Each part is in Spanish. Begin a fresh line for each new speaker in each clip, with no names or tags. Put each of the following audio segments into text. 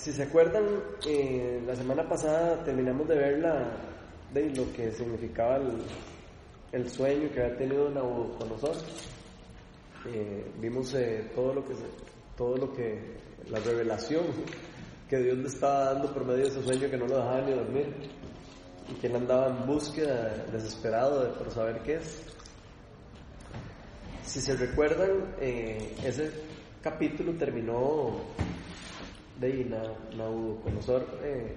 si se acuerdan, eh, la semana pasada terminamos de ver la, de lo que significaba el, el sueño que había tenido Nabucodonosor. Eh, vimos eh, todo lo que todo lo que la revelación que Dios le estaba dando por medio de ese sueño que no lo dejaba ni dormir y que él andaba en búsqueda desesperado de por saber qué es. Si se recuerdan, eh, ese capítulo terminó de Nabucodonosor eh,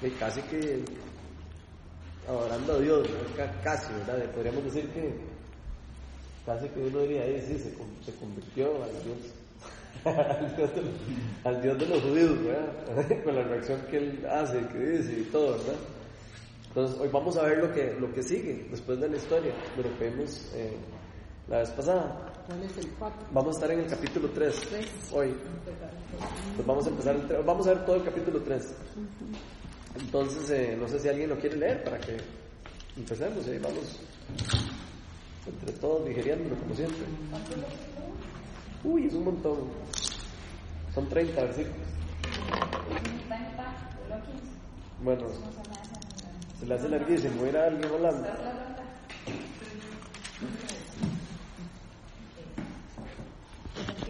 de casi que adorando a Dios, casi, ¿verdad? Podríamos decir que casi que uno diría, ahí sí, se, se convirtió al Dios, al Dios, de los, judíos, ¿verdad? Con la reacción que él hace, que dice y todo, ¿verdad? Entonces, hoy vamos a ver lo que, lo que sigue después de la historia de lo que vimos eh, la vez pasada.
¿Cuál es el 4?
Vamos a estar en el capítulo 3 hoy. Pues vamos a empezar el, vamos a ver todo el capítulo 3. Entonces, eh, no sé si alguien lo quiere leer para que empecemos y vamos entre todos digeriéndolo como siempre. Uy, es un montón. Son 30 versículos. Bueno, se le hace larguísimo. Ir a alguien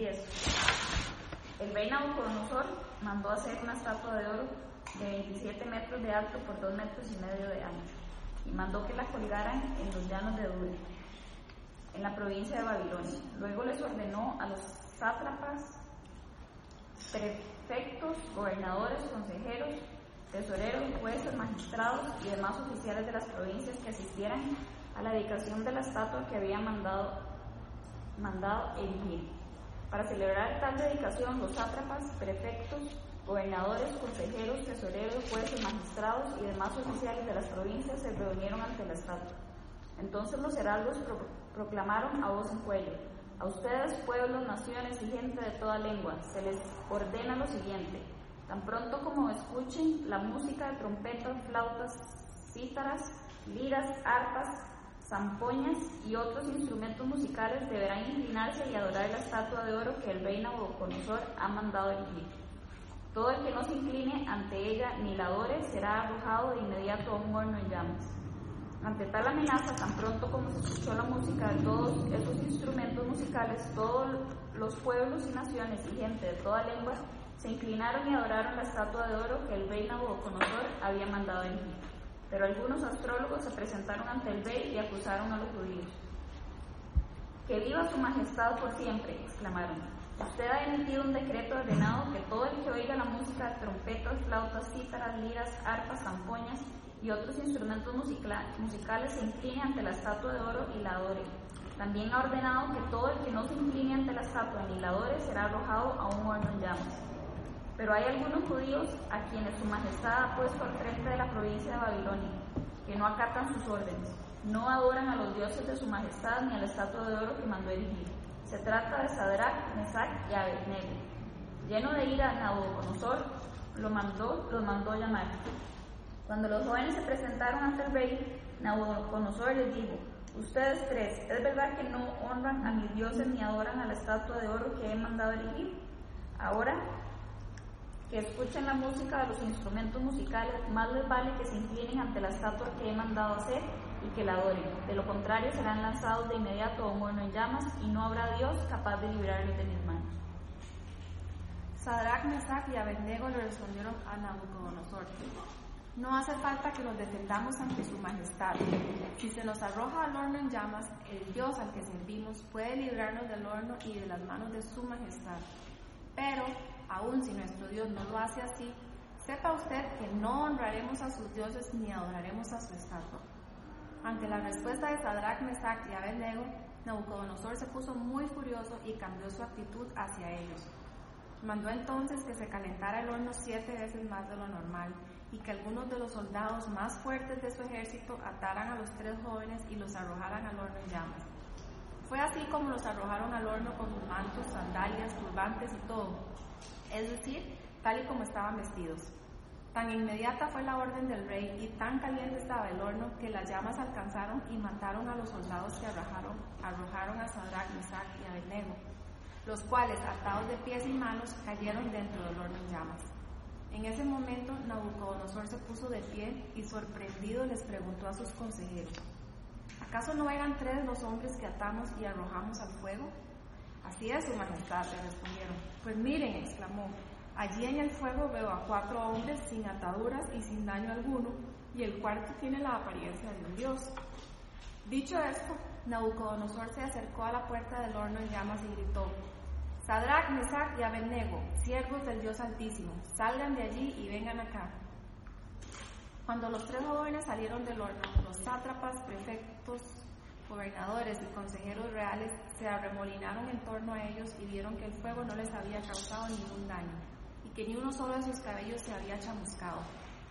El rey Nabucodonosor mandó hacer una estatua de oro de 27 metros de alto por 2 metros y medio de ancho y mandó que la colgaran en los llanos de Dure, en la provincia de Babilonia. Luego les ordenó a los sátrapas, prefectos, gobernadores, consejeros, tesoreros, jueces, magistrados y demás oficiales de las provincias que asistieran a la dedicación de la estatua que había mandado, mandado erigir. Para celebrar tal dedicación, los sátrapas, prefectos, gobernadores, consejeros, tesoreros, jueces, magistrados y demás oficiales de las provincias se reunieron ante la estatua. Entonces los heraldos proclamaron a voz en cuello, a ustedes, pueblos, naciones y gente de toda lengua, se les ordena lo siguiente. Tan pronto como escuchen la música de trompetas, flautas, cítaras, liras, arpas, zampoñas y otros instrumentos musicales, deberán inclinarse y adorar la estatua de oro que el rey Nabucodonosor ha mandado erigir. Todo el que no se incline ante ella ni la adore será arrojado de inmediato a un horno en llamas. Ante tal amenaza, tan pronto como se escuchó la música de todos esos instrumentos musicales, todos los pueblos y naciones y gente de toda lengua se inclinaron y adoraron la estatua de oro que el rey Nabucodonosor había mandado erigir. Pero algunos astrólogos se presentaron ante el rey y acusaron a los judíos. Que viva su majestad por siempre, exclamaron. Usted ha emitido un decreto ordenado que todo el que oiga la música de trompetas, flautas, cítaras, liras, arpas, zampoñas y otros instrumentos musicales se incline ante la estatua de oro y la adore. También ha ordenado que todo el que no se incline ante la estatua ni la adore será arrojado a un horno en llamas. Pero hay algunos judíos a quienes su majestad ha puesto al frente de la provincia de Babilonia, que no acatan sus órdenes, no adoran a los dioses de su majestad ni a la estatua de oro que mandó erigir. Se trata de Sadrach, Mesach y Abednego. Lleno de ira, Nabucodonosor lo mandó, los mandó llamar. Cuando los jóvenes se presentaron ante el rey, Nabucodonosor les dijo, ustedes tres, ¿es verdad que no honran a mis dioses ni adoran a la estatua de oro que he mandado erigir? Ahora que escuchen la música de los instrumentos musicales, más les vale que se inclinen ante la estatua que he mandado hacer y que la adoren. De lo contrario, serán lanzados de inmediato a un horno en llamas y no habrá Dios capaz de librarlos de mis manos.
Sadrach, Mesach y Abednego le respondieron a Nabucodonosor. No hace falta que nos defendamos ante su majestad. Si se nos arroja al horno en llamas, el Dios al que servimos puede librarnos del horno y de las manos de su majestad. Pero aun si nuestro Dios no lo hace así, sepa usted que no honraremos a sus dioses ni adoraremos a su estatua. Ante la respuesta de Sadrach, Mesach y Abednego, Nabucodonosor se puso muy furioso y cambió su actitud hacia ellos. Mandó entonces que se calentara el horno siete veces más de lo normal y que algunos de los soldados más fuertes de su ejército ataran a los tres jóvenes y los arrojaran al horno en llamas. Fue así como los arrojaron al horno con sus mantos, sandalias, turbantes y todo, es decir, tal y como estaban vestidos. Tan inmediata fue la orden del rey y tan caliente estaba el horno que las llamas alcanzaron y mataron a los soldados que arrojaron, arrojaron a Sadrach, Mesach y Abednego, los cuales, atados de pies y manos, cayeron dentro del horno en llamas. En ese momento Nabucodonosor se puso de pie y sorprendido les preguntó a sus consejeros, ¿acaso no eran tres los hombres que atamos y arrojamos al fuego? Así es, su majestad, le respondieron. Pues miren, exclamó, allí en el fuego veo a cuatro hombres sin ataduras y sin daño alguno, y el cuarto tiene la apariencia de un dios. Dicho esto, Nabucodonosor se acercó a la puerta del horno en llamas y gritó, Sadrach, Mesach y Abednego, siervos del Dios Altísimo, salgan de allí y vengan acá. Cuando los tres jóvenes salieron del horno, los sátrapas, prefectos, gobernadores y consejeros reales se arremolinaron en torno a ellos y vieron que el fuego no les había causado ningún daño y que ni uno solo de sus cabellos se había chamuscado.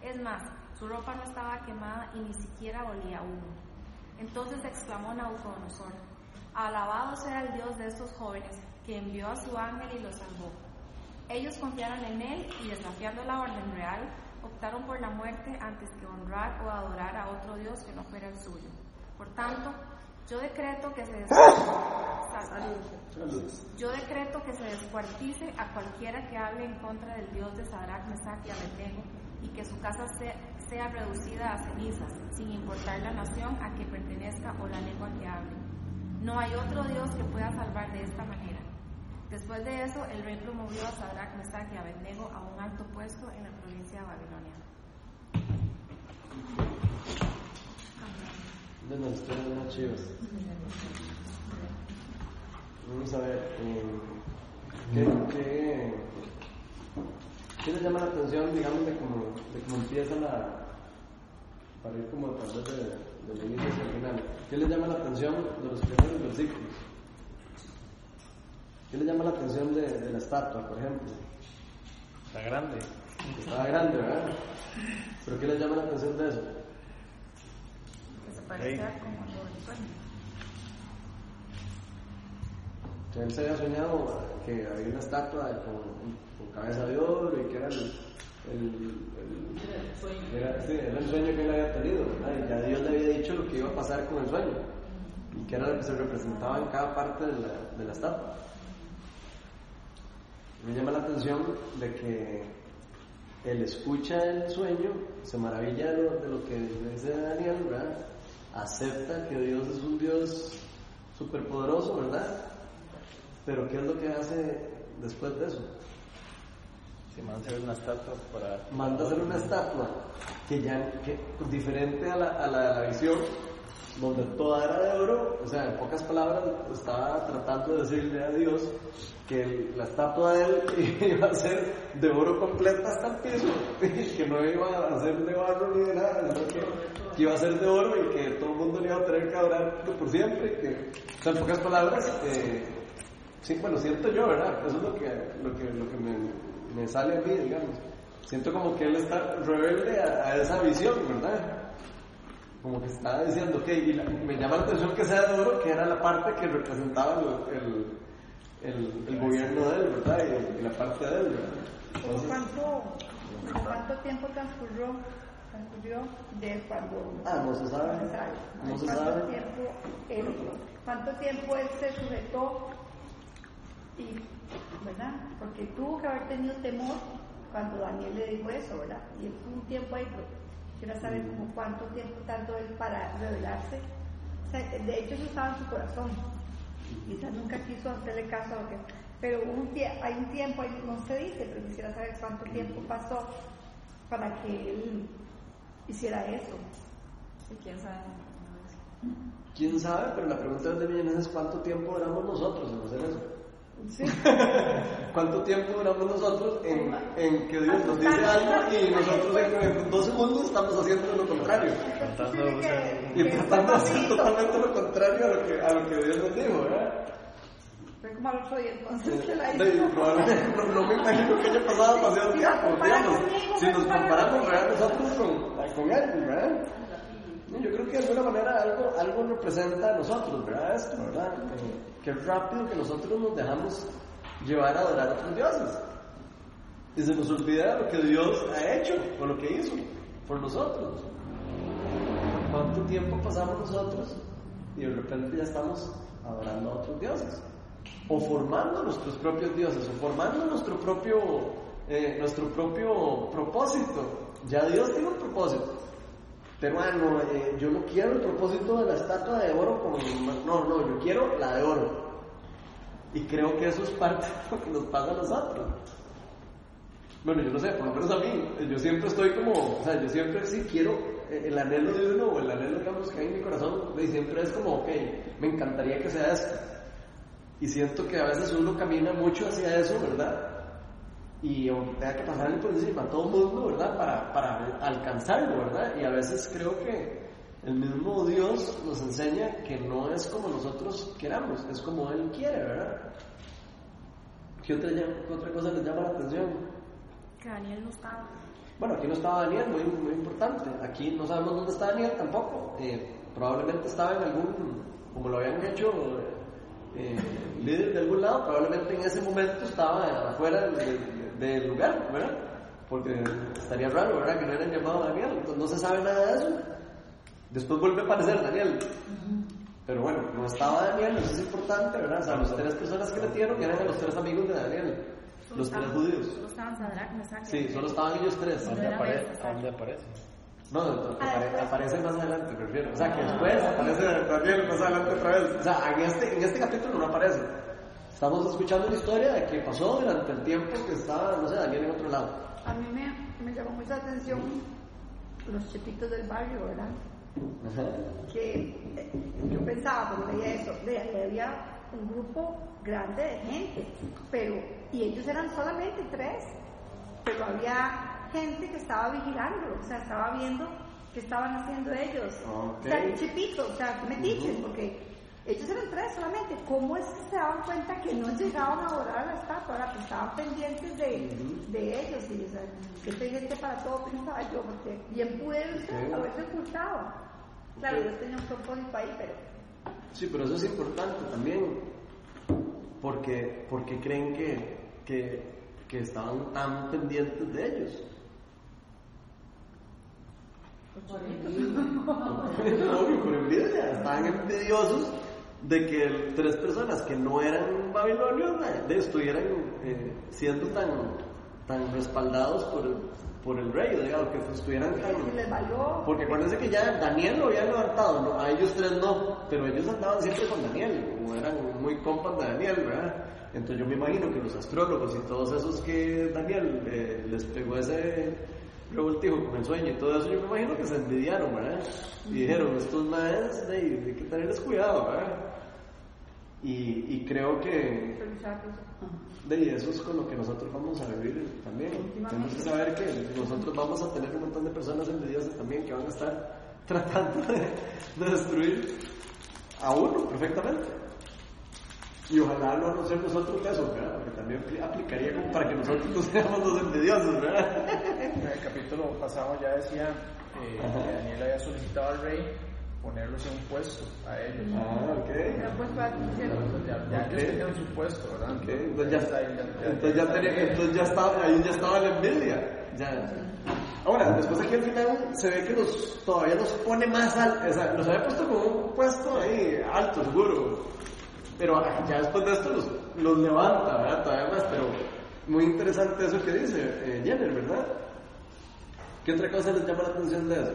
Es más, su ropa no estaba quemada y ni siquiera olía humo. Entonces exclamó Nabucodonosor, alabado sea el Dios de estos jóvenes, que envió a su ángel y los salvó. Ellos confiaron en él y desafiando la orden real, optaron por la muerte antes que honrar o adorar a otro Dios que no fuera el suyo. Por tanto, yo decreto que se yo decreto que se descuartice a cualquiera que hable en contra del Dios de Sadrach, Mesach y Abednego y que su casa sea, sea reducida a cenizas, sin importar la nación a que pertenezca o la lengua que hable. No hay otro Dios que pueda salvar de esta manera. Después de eso, el rey promovió a Sadrach, Mesach y Abednego a un alto puesto en la provincia de Babilonia.
De las historias más chivas. Vamos a ver, eh, ¿qué, qué, qué les llama la atención, digamos, de cómo, de cómo empieza la, para ir como a través de, del inicio hacia el final, ¿qué les llama la atención de los primeros versículos? ¿Qué les llama la atención de, de la estatua, por ejemplo?
Está grande.
Estaba grande, ¿verdad? ¿Pero qué les llama la atención de eso?
Parecía como lo del sueño.
Él se había soñado que había una estatua con, con cabeza de oro y que era el, el, el- era, sí, era el sueño que él había tenido, ¿verdad? Y ya Dios le había dicho lo que iba a pasar con el sueño y que era lo que se representaba en cada parte de la, de la estatua. Me llama la atención de que él escucha el sueño, se maravilla de lo, de lo que dice Daniel, ¿verdad? Acepta que Dios es un Dios superpoderoso, ¿verdad? Pero ¿qué es lo que hace después de eso?
Se manda a hacer una estatua para.
Manda a hacer una estatua que ya, que, diferente a la, a la, a la visión, donde toda era de oro, o sea, en pocas palabras, estaba tratando de decirle a Dios que el- la estatua de él iba a ser de oro completa hasta el piso, que no iba a ser de barro ni de nada, sino que, que iba a ser de oro y que todo el mundo le iba a tener que adorar por siempre, que, o en pocas palabras, eh, Sí, bueno, siento yo, ¿verdad? Eso es lo que, lo que, lo que me, sale a mí, digamos. Siento como que él está rebelde a, esa visión, ¿verdad? Como que está diciendo, ok, y la- me llama la atención que sea de oro, que era la parte que representaba el, el, gobierno de él, ¿verdad? Y, la parte de él, ¿verdad?
¿Cómo
Entonces,
¿Cuánto, cuánto tiempo transcurrió, de cuando...
Ah, no se sabe.
No se sabe.
No se
¿Cuánto
sabe.
Tiempo él, ¿Cuánto tiempo él se sujetó? Y, ¿Verdad? Porque tuvo que haber tenido temor cuando Daniel le dijo eso, ¿verdad? Y él un tiempo ahí, pero quiero saber como cuánto tiempo tardó él para revelarse. O sea, de hecho, eso estaba en su corazón. Quizás nunca quiso hacerle caso a lo que... Pero un hay un tiempo, ahí no se dice, pero quisiera saber cuánto tiempo pasó para que él hiciera eso.
Sí, quién sabe.
quién sabe, pero la pregunta de millones es cuánto tiempo duramos nosotros en hacer eso.
Sí.
¿Cuánto tiempo duramos nosotros en, en que Dios nos dice algo y nosotros en, en dos segundos estamos haciendo lo contrario? Y tratando de hacer totalmente lo contrario a lo que, a lo que Dios nos dijo, ¿verdad?
Otro día, entonces que la
probablemente no, no me imagino que haya pasado demasiado
Si
tiempo, digamos. Si nos comparamos. ¿verdad? nosotros con, con él, ¿verdad? Yo creo que de alguna manera algo, algo representa a nosotros, ¿verdad? Esto, ¿verdad? Qué rápido que nosotros nos dejamos llevar a adorar a otros dioses. Y se nos olvida lo que Dios ha hecho, o lo que hizo por nosotros. ¿Cuánto tiempo pasamos nosotros y de repente ya estamos adorando a otros dioses? O formando nuestros propios dioses, o formando nuestro propio eh, nuestro propio propósito. Ya Dios tiene un propósito. Pero ah, no, eh, yo no quiero el propósito de la estatua de oro con... No, no, yo quiero la de oro. Y creo que eso es parte de lo que nos pasa a nosotros. Bueno, yo no sé, por lo menos a mí, yo siempre estoy como, o sea, yo siempre sí quiero, eh, el anhelo de uno o el anhelo que hay en mi corazón, y siempre es como, ok, me encantaría que sea esto. Y siento que a veces uno camina mucho hacia eso, ¿verdad? Y aunque tenga que pasarle por encima a todo el mundo, ¿verdad? Para, para alcanzarlo, ¿verdad? Y a veces creo que el mismo Dios nos enseña que no es como nosotros queramos, es como Él quiere, ¿verdad? ¿Qué otra, qué otra cosa les llama la atención?
Que Daniel no estaba.
Bueno, aquí no estaba Daniel, muy, muy importante. Aquí no sabemos dónde está Daniel tampoco. Eh, probablemente estaba en algún, como lo habían hecho, eh, líder de algún lado, probablemente en ese momento estaba afuera del, del lugar, ¿verdad? Porque estaría raro, ¿verdad? Que no hubieran llamado a Daniel. Entonces no se sabe nada de eso. Después vuelve a aparecer Daniel. Pero bueno, no estaba Daniel, eso es importante, ¿verdad? O sea, las tres personas que metieron eran los tres amigos de Daniel. Los tres judíos.
Solo estaban Sadrach, Mesach
Sí, solo estaban ellos tres.
¿Dónde aparece?
No, apare-
Ah, después.
aparece más adelante, me refiero. O sea, que después aparece Daniel más adelante otra vez. O sea, en este, en este capítulo no aparece. Estamos escuchando la historia de que pasó durante el tiempo que estaba, no sé, Daniel en otro lado.
A mí me, me llamó mucha atención los chiquitos del barrio, ¿verdad? Que eh, yo pensaba cuando veía eso, de había un grupo grande de gente, pero, y ellos eran solamente tres, pero había gente que estaba vigilando, o sea, estaba viendo qué estaban haciendo ellos.
Ok.
O sea, chiquitos, o sea, metiches, porque ellos eran tres solamente. ¿Cómo es que se daban cuenta que no llegaban a a la estatua? Ahora, pues estaban pendientes de, de ellos. Y, o sea, qué pendiente para todo pensaba yo, porque bien pude
Ok.
haberse ocultado. Claro, yo tenía un propósito ahí, pero
Sí, pero eso es importante también. Porque, porque creen que, que, que estaban tan pendientes de ellos. Obvio, por envidia. Estaban envidiosos de que tres personas que no eran babilonios de- estuvieran eh, siendo tan, tan respaldados por el, por el rey, digamos, que estuvieran tan... Porque acuérdense que ya Daniel lo había levantado, ¿no? a ellos tres no, pero ellos andaban siempre con Daniel, como eran muy compas de Daniel, ¿verdad? Entonces yo me imagino que los astrólogos y todos esos que Daniel eh, les pegó ese revoltijo con el sueño y todo eso, yo me imagino que se envidiaron, ¿verdad? Y dijeron, estos maes, de, hay que tenerles cuidado, ¿verdad? Y, y creo que de eso es con lo que nosotros vamos a vivir también. Tenemos que saber que nosotros vamos a tener un montón de personas envidiosas también que van a estar tratando de, de destruir a uno perfectamente. Y ojalá no nos nosotros eso, ¿verdad? Porque también apli- aplicaría como para que nosotros no seamos los envidiosos, ¿verdad?
En el capítulo pasado ya decía eh, que Daniel había solicitado al rey ponerlos en un puesto a ellos.
Ah, ok.
Ya, pues,
ya, ya tenían su puesto, ¿verdad?
Ok, Entonces ya,
está ya-
entonces ya, tenía- entonces ya estaba, ahí ya estaba la envidia. Ya. Ahora, después aquí al final se ve que los, todavía los pone más alto, o sea, los había puesto como un puesto ahí alto, seguro. Pero ya después de esto los, los levanta, ¿verdad? Todavía más, pero muy interesante eso que dice eh, Jenner, ¿verdad? ¿Qué otra cosa les llama la atención de eso?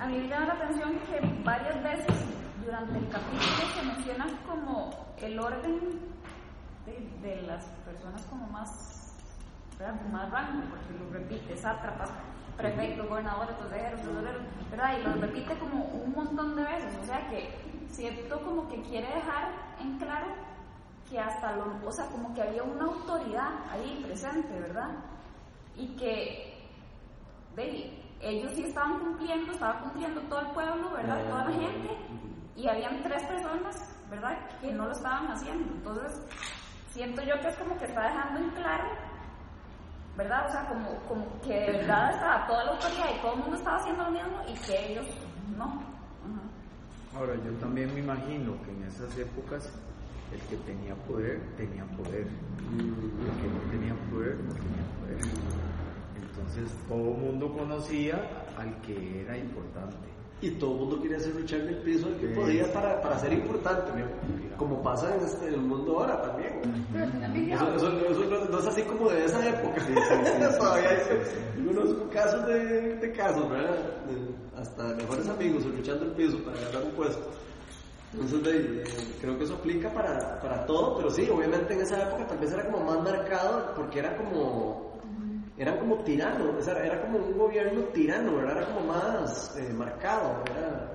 A mí me llama la atención que varias veces durante el capítulo se menciona como el orden de, de las personas como más, ¿verdad? Más rango, porque lo repite, sátrapas, prefectos, gobernadores, consejeros, ¿verdad? Y lo repite como un montón de veces, o sea que siento como que quiere dejar en claro que hasta lo, o sea, como que había una autoridad ahí presente, ¿verdad? Y que de, ellos sí estaban cumpliendo, estaba cumpliendo todo el pueblo, ¿verdad? Toda la gente, y habían tres personas, ¿verdad? Que no lo estaban haciendo. Entonces, siento yo que es como que está dejando en claro, ¿verdad? O sea, como, como que de verdad estaba toda la autoridad y todo el mundo estaba haciendo lo mismo y que ellos no.
Ahora, yo también me imagino que en esas épocas el que tenía poder tenía poder, el que no tenía poder no tenía poder. Entonces todo el mundo conocía al que era importante.
y todo el mundo quería ser Richard el piso el que podía para, para ser importante, ¿no? como pasa en, este- en el mundo ahora también. Eso,
pillado.
eso- eso no, no es así como de esa época. Todavía hay algunos casos de, de casos, ¿verdad? De- hasta mejores amigos luchando el piso para ganar un puesto. Entonces, eh, creo que eso aplica para, para todo, pero sí, obviamente en esa época tal vez era como más marcado porque era como. Eran como tiranos, o sea, era como un gobierno tirano, ¿verdad? Era como más eh, marcado, era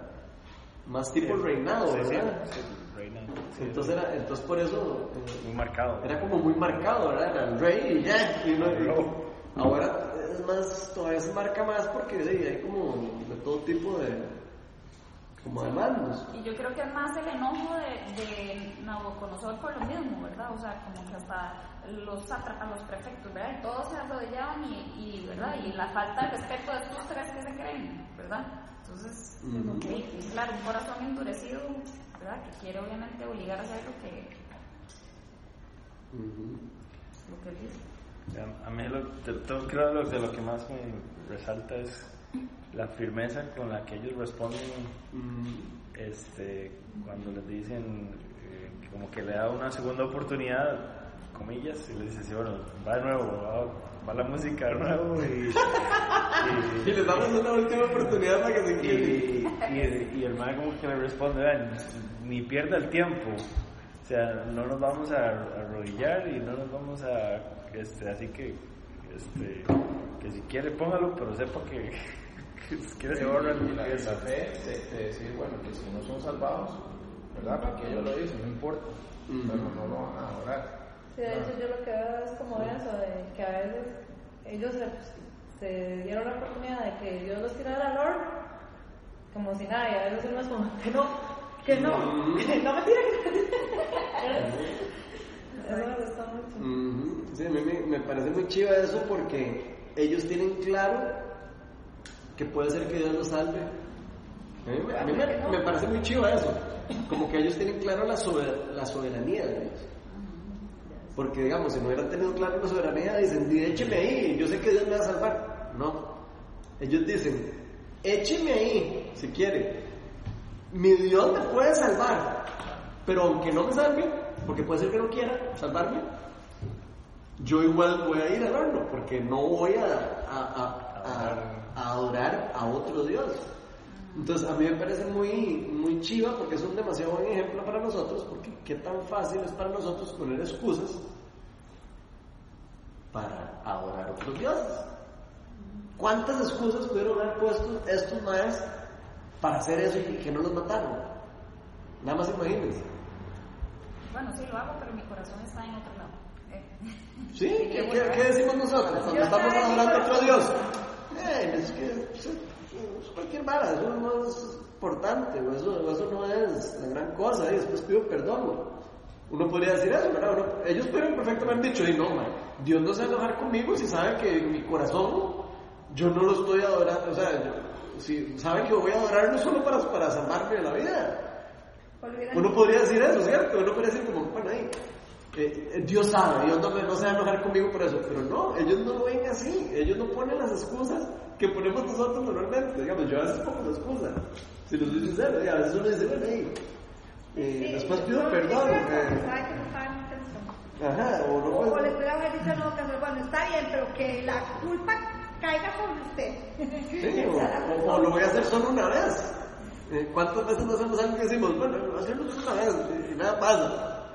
más tipo reinado,
Sí, sí,
¿verdad?
sí, reina, sí,
Entonces, era, entonces por eso eh,
muy marcado.
era como muy marcado, ¿verdad? Era el rey y ya. y no- y- ahora es más, todavía se marca más porque sí, hay como de todo tipo de, como de mandos.
Y yo creo que es más el enojo de, de Nabucodonosor por lo mismo, ¿verdad? O sea, como que hasta los los prefectos, ¿verdad? Y todos se arrodillaban y, y, ¿verdad? Y la falta de respeto de estos tres que se creen, ¿verdad? Entonces,
Ujú.
sí, claro, un corazón endurecido, ¿verdad? Que quiere obviamente obligar a hacer lo que, lo que dice.
A, mí lo, de, todo- creo lo, de lo que más me resalta es la firmeza con la que ellos responden
Mm,
este, cuando les dicen eh, como que le da una segunda oportunidad, comillas, y les dice, sí, bueno, va de nuevo, va, va la música de nuevo y,
Y les damos una última oportunidad para que se
y,
queden.
y, y- el man como que le responde, "Vean, ni pierda el tiempo, o sea, no nos vamos a arrodillar y no nos vamos a, este, así que, este, que si quiere póngalo, pero sepa que, que quiere
Se la, la fe de, de decir, bueno, que si no son salvados, ¿verdad? Porque ellos lo dicen, no importa, pero no lo van a adorar.
Sí, de hecho yo lo que veo es como eso, de que a veces ellos se, se dieron la oportunidad de que Dios los tirara al horno, como si nada, y a veces uno es como, que no, que no, no me tiren. Eso me.
Sí, a mí me, parece muy chiva eso porque ellos tienen claro que puede ser que Dios los salve. A mí, me- me, parece muy chiva eso. Como que ellos tienen claro la, sober- la soberanía de Dios. Porque, digamos, si no hubieran tenido claro la soberanía, dicen, "Di, écheme ahí, yo sé que Dios me va a salvar. No. Ellos dicen, écheme ahí, si quiere. Mi Dios me puede salvar. Pero aunque no me salve, porque puede ser que no quiera salvarme, yo igual voy a ir al horno, porque no voy a, a, a- a- a adorar a otro Dios. Entonces a mí me parece muy, muy chiva porque es un demasiado buen ejemplo para nosotros, porque qué tan fácil es para nosotros poner excusas para adorar a otros dioses. ¿Cuántas excusas pudieron haber puesto estos maestros para hacer eso y que no los mataron? Nada más imagínense.
Bueno, sí lo hago, pero mi corazón está en otro lado. Eh,
¿Sí? ¿Qué, qué- qué decimos nosotros cuando estamos
estaba
adorando a otro
diciendo-
Dios? Eh, es que eso- es cualquier vara, eso no es importante, o eso, eso no es la gran cosa, y después pido perdón. Uno podría decir eso, ¿verdad? Uno- ellos pudieron perfectamente dicho, y no, man, Dios no se va a enojar conmigo si sabe que en mi corazón yo no lo estoy adorando, o sea, yo- si sabe que voy a adorarlo solo para, para salvarme de la vida. Uno podría decir eso, ¿cierto? Uno podría decir como, bueno, ahí, eh, Dios sabe, Dios no, no se va a enojar conmigo por eso, pero no, ellos no lo ven así, ellos no ponen las excusas que ponemos nosotros normalmente, digamos, yo a veces pongo las excusas, si lo soy sincero, y a veces uno dice, bueno, ahí, eh,
Sí,
después
no,
pido
sí,
perdón,
cierto,
eh,
sabe que no intentando.
ajá, o no
O, le puede haber dicho no, que bueno, está bien, pero que la culpa caiga sobre usted.
Sí, o, o- o lo voy a hacer solo una vez. Eh, ¿Cuántas veces no hacemos algo que decimos, bueno, hacerlo solo una vez y nada pasa?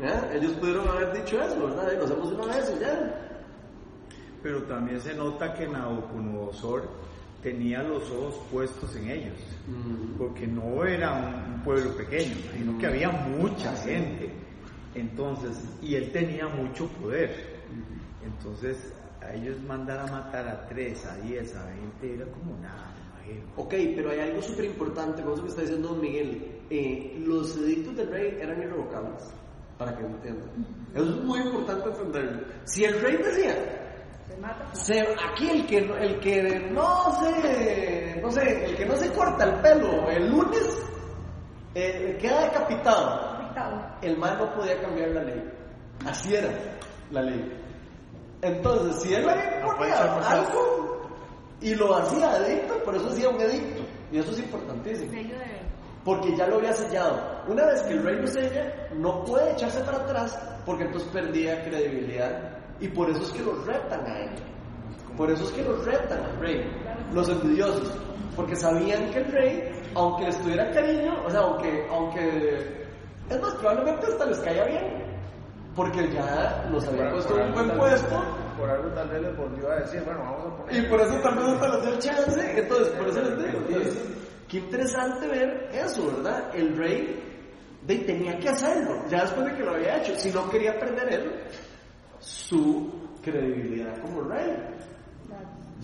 ¿Ya? Ellos pudieron haber dicho eso, ¿verdad? Y lo hacemos una vez y ya.
Pero también se nota que Nabucodonosor tenía los ojos puestos en ellos, porque no era un, un pueblo pequeño, sino que había mucha gente. Entonces, y él tenía mucho poder. Entonces, a ellos mandar a matar a tres, a diez, a veinte, era como nada,
Ok, pero hay algo súper importante con eso que está diciendo Don Miguel. Eh, los edictos del rey eran irrevocables, para que entiendan. Eso es muy importante entenderlo. Si el rey decía,
Se mata.
se- aquí el que, no- el que no se, no sé, el que no se corta el pelo el lunes, eh, queda decapitado. El man no podía cambiar la ley. Así era la ley. Entonces, si él le ponía algo y lo hacía edicto, por eso hacía un edicto. Y eso es importantísimo. Porque ya lo había sellado. Una vez que el rey lo sella, no puede echarse para atrás porque entonces perdía credibilidad. Y por eso es que los retan a él. Por eso es que los retan al rey. Los envidiosos. Porque sabían que el rey, aunque les tuviera cariño, o sea, aunque, aunque, es más, probablemente hasta les caía bien. Porque ya los había puesto en un buen puesto.
por algo tal vez les volvió a decir, bueno, vamos a poner.
Y por eso tal vez hasta les dio chance. Entonces, por eso les digo. Entonces, qué interesante ver eso, ¿verdad? El rey de, tenía que hacerlo, ya después de que lo había hecho. Si no quería perder él su credibilidad como rey.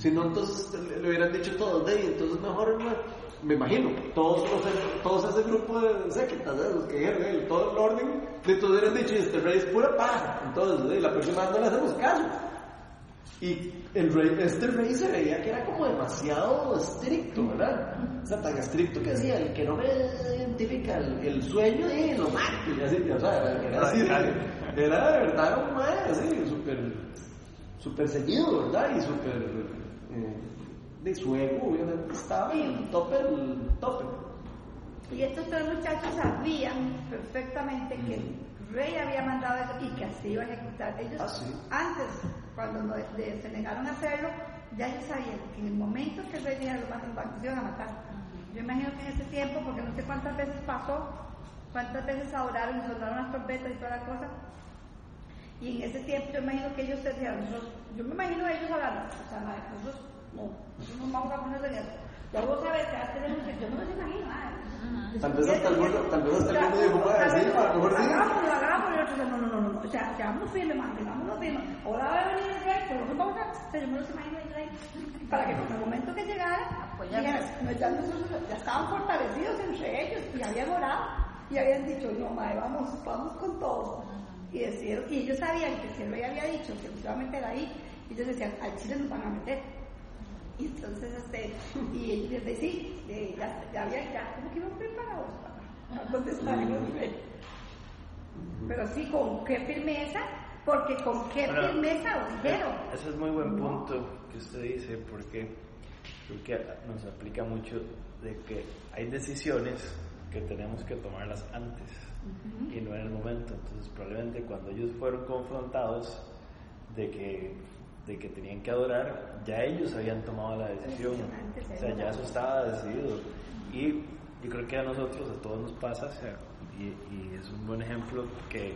Si no, entonces le, le hubieran dicho todos, de entonces mejor, me imagino, todos, los- todos ese grupo de séquitas, de los que dijeron, "Ey, todo el orden, de todos hubieran dicho, este rey es pura paja, entonces de, la próxima vez no le hacemos caso. Y el rey, este rey se veía que era como demasiado estricto, ¿verdad? O sea, tan estricto que decía, el que no me identifica el, el sueño, eh, lo mato. Y así, o sea, era, era así, era de verdad un mae, así, súper, súper seguido, ¿verdad? Y súper, eh, de su ego, obviamente, estaba en tope, el tope.
Y estos tres muchachos sabían perfectamente que el rey había mandado eso y que así iba a ejecutar. Ellos
Ah, sí.
antes, cuando no- de- se negaron a hacerlo, ya ellos sabían que en el momento que el rey dijera los los iban a matar. Yo imagino que en ese tiempo, porque no sé cuántas veces pasó, cuántas veces adoraron y sonaron las trompetas y toda la cosa, y en ese tiempo yo imagino que ellos decían, nosotros, yo me imagino a ellos hablando, o sea, madre, nosotros no, nosotros no vamos a poner en eso. Ya vos sabes que antes tenemos que yo no me los imagino, madre.
Tal vez hasta alguno, tal vez hasta dijo,
Tal
"Madre, sí,
vez,
a lo mejor sí.
Hagámoslo, hagámoslo, y otros dicen, no, no, no, no, no, o sea, seamos firmes, mantengámonos firmes. Ahora va a venir el rey, pero nosotros vamos a, o sea, yo me los imagino el rey, para que en el momento que llegara, no, ya estaban fortalecidos entre ellos y habían orado y habían dicho, no, madre, vamos, vamos con todo. Y, decían, y ellos sabían que el rey había dicho que nos iba a meter ahí, ellos decían, al Chile nos van a meter. Y entonces, este, y ellos decían, sí, eh, ya, ya había, ya, como que iban preparados para, para contestar en. Pero sí, con qué firmeza, porque con qué firmeza lo dijeron.
Ese es muy buen punto que usted dice, porque creo que nos aplica mucho de que hay decisiones que tenemos que tomarlas antes y no en el momento. Entonces, probablemente cuando ellos fueron confrontados de que, de que tenían que adorar, ya ellos habían tomado la decisión. O sea, ya eso estaba decidido. Y yo creo que a nosotros, a todos nos pasa, o sea, y, y es un buen ejemplo que,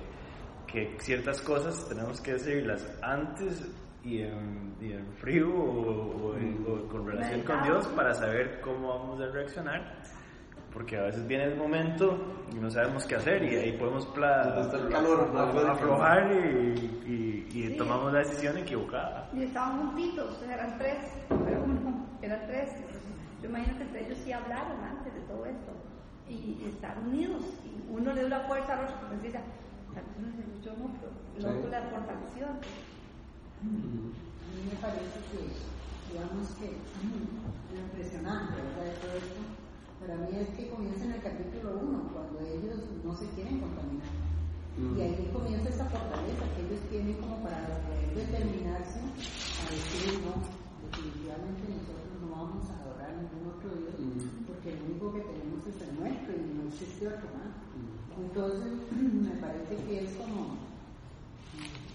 que ciertas cosas tenemos que decirlas antes y en, y en frío o, o en- o con relación con Dios para saber cómo vamos a reaccionar. Porque a veces viene el momento y no sabemos qué hacer y ahí podemos
calor,
aflojar y, y- y
Sí.
tomamos la decisión equivocada.
Y estaban juntitos, eran tres, pero uno, eran tres. Yo imagino que entre ellos sí hablaron antes de todo esto. Y, y estar unidos. Y uno le dio la fuerza al otro, porque decía, tal vez uno se luchó, pero el
Sí.
otro la fortaleció.
A mí me parece que, digamos que, lo impresionante, ¿verdad? De todo esto, para mí es que comienza en el capítulo 1, cuando ellos no se quieren contaminar. Y ahí comienza esa fortaleza que ellos tienen como para poder determinarse a decir, no, definitivamente nosotros no vamos a adorar ningún otro Dios, porque el único que tenemos es el nuestro y no existe otro más. Entonces, me parece que es como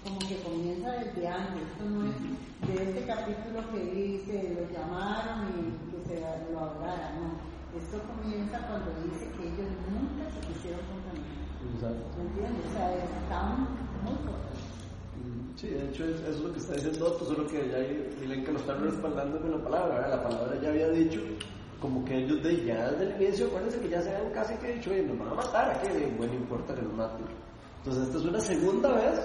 como que comienza desde antes, esto no es de este capítulo que dice, lo llamaron y que se lo adoraran, no, esto comienza cuando dice que ellos nunca se quisieron contaminar, ¿me entiendes? O sea, están muy fuertes.
Sí, de hecho es- eso es lo que está diciendo Otto, solo que ya que lo están respaldando con la palabra, ¿verdad? la palabra ya había dicho, como que ellos de, ya desde el inicio, acuérdense que ya se habían casi que dicho, oye, nos van a matar, aquí, bueno, importa que nos maten. Entonces esta es una segunda vez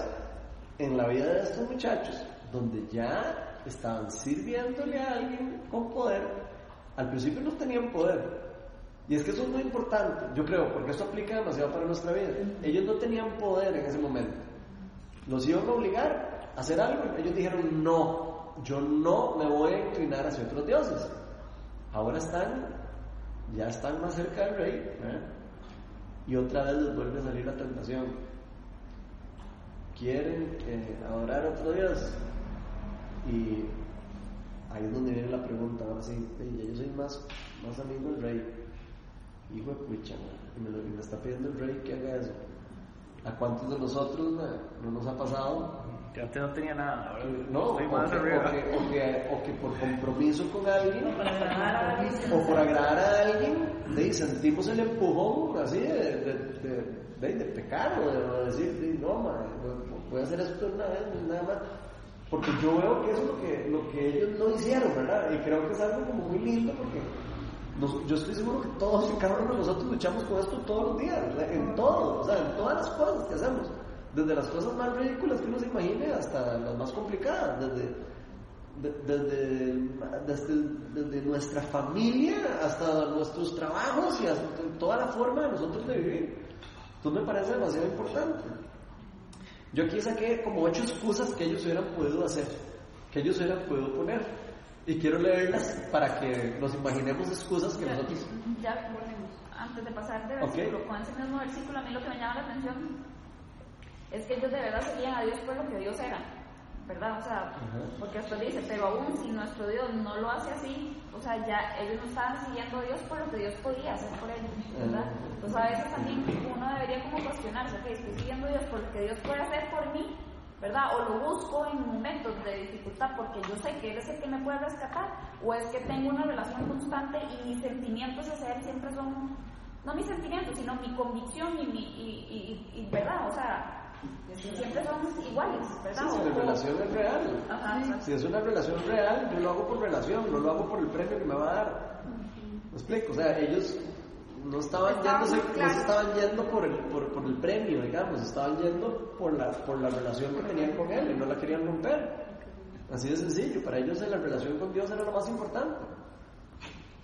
en la vida de estos muchachos, donde ya estaban sirviéndole a alguien con poder, al principio no tenían poder, y es que eso es muy importante, yo creo, porque eso aplica demasiado para nuestra vida. Ellos no tenían poder en ese momento. Los iban a obligar a hacer algo. Ellos dijeron, no, yo no me voy a inclinar hacia otros dioses. Ahora están, ya están más cerca del rey. ¿eh? Y otra vez les vuelve a salir la tentación. Quieren eh, adorar a otro dios. Y ahí es donde viene la pregunta, ¿no? así, y yo soy más, más amigo del rey. Hijo de pucha, man, y me, lo- y me está pidiendo el rey que haga eso. ¿A cuántos de nosotros man, no nos ha pasado?
Que antes no tenía nada, ahora
No,
estoy
o
más
que,
arriba.
o que- o que- o que por compromiso con alguien
Para agradar a alguien.
o por agradar a alguien, de sentimos el empujón así de, de, de, de- de pecar o de, decir, "Sí, no, ma, voy a hacer esto una vez, nada más. Porque yo veo que eso es lo que, lo que ellos no hicieron, ¿verdad? Y creo que es algo como muy lindo porque yo estoy seguro que todos y cada uno de nosotros luchamos con esto todos los días, ¿verdad? en todo, o sea, en todas las cosas que hacemos. Desde las cosas más ridículas que uno se imagine hasta las más complicadas, desde de- desde, desde, desde nuestra familia hasta nuestros trabajos y hasta toda la forma de nosotros de vivir. Entonces me parece demasiado importante. Yo aquí saqué como ocho excusas que ellos hubieran podido hacer, que ellos hubieran podido poner. Y quiero leerlas para que nos imaginemos excusas que nosotros...
Ya volvemos. Antes de pasar de versículo, con ese mismo versículo, a mí lo que me llama la atención es que ellos de verdad seguían a Dios por lo que Dios era, ¿verdad? O sea, porque después dice, pero aún si nuestro Dios no lo hace así, o sea, ya ellos no estaban siguiendo a Dios por lo que Dios podía hacer por ellos, ¿verdad? Entonces a veces también uno debería como cuestionarse, ok, estoy siguiendo a Dios por lo que Dios puede hacer por mí, ¿verdad? O lo busco en momentos de dificultad porque yo sé que Él es el que me puede rescatar, o es que tengo una relación constante y mis sentimientos hacia Él siempre son, no mis sentimientos, sino mi convicción y mi, y, y- y- ¿verdad? O sea, siempre son iguales, ¿verdad?
Sí, si la relación es real.
Ajá.
Si es una relación real, yo lo hago por relación, no lo hago por el premio que me va a dar. ¿Me explico? O sea, ellos no estaban
Estaba
yéndose, no estaban yendo por el, por, por el premio, digamos, estaban yendo por la, por la relación que tenían con él y no la querían romper. Así de sencillo, para ellos la relación con Dios era lo más importante.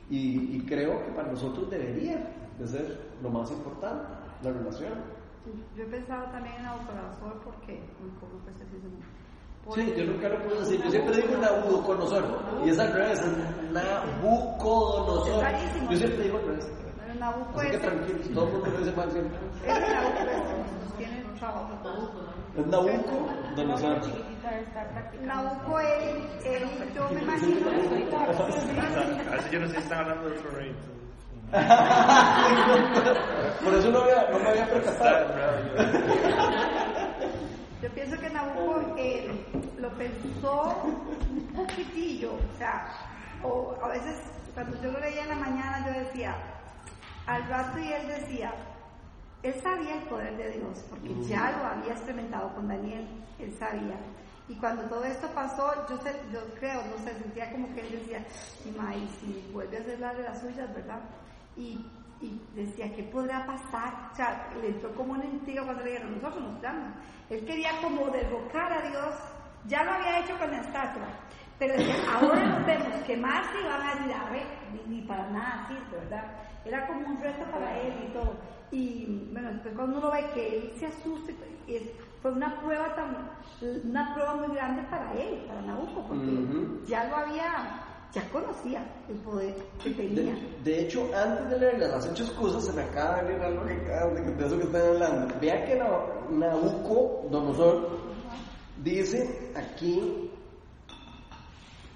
Y, y creo que para nosotros debería de ser lo más importante, la relación.
Yo he pensado también en Nabucodonosor porque muy poco pues así se
Sí, yo nunca lo puedo decir. Yo siempre digo Nabucodonosor. Y es al revés, es Nabucodonosor. Yo siempre digo al revés.
Pero es,
tranquilos, todo el mundo lo dice mal siempre.
es Nabucco es- tiene trabajo
Es Nabucodonosor.
Nabucco él, él, yo me imagino
A veces yo no sé si están hablando de otro rey.
Por eso no, había, no me había percatado.
Yo pienso que Nabucco eh, lo pensó un poquitillo, o sea, o a veces cuando yo lo leía en la mañana yo decía, al rato y él decía, él sabía el poder de Dios, porque ya lo había experimentado con Daniel, él sabía. Y cuando todo esto pasó, yo, sé- yo creo, no sé, sentía como que él decía, y si vuelve a hacer la de las suyas, ¿verdad? Y, y decía, ¿qué podrá pasar? O sea, le entró como una intriga cuando le dijeron, nosotros nos damos. Él quería como derrocar a Dios, ya lo había hecho con la estatua, pero decía, ahora nos vemos que más y van a decir, a ver, ni, ni para nada sirve, ¿verdad? Era como un reto para él y todo. Y bueno, después cuando uno ve que él se asusta, es, fue una prueba tan, una prueba muy grande para él, para Nabucco, porque ya lo había, ya conocía el poder que tenía.
De, de hecho, antes de leer las ocho excusas, se me acaba de venir algo que, de, eso que están hablando. Vea que Na- Nabucodonosor dice aquí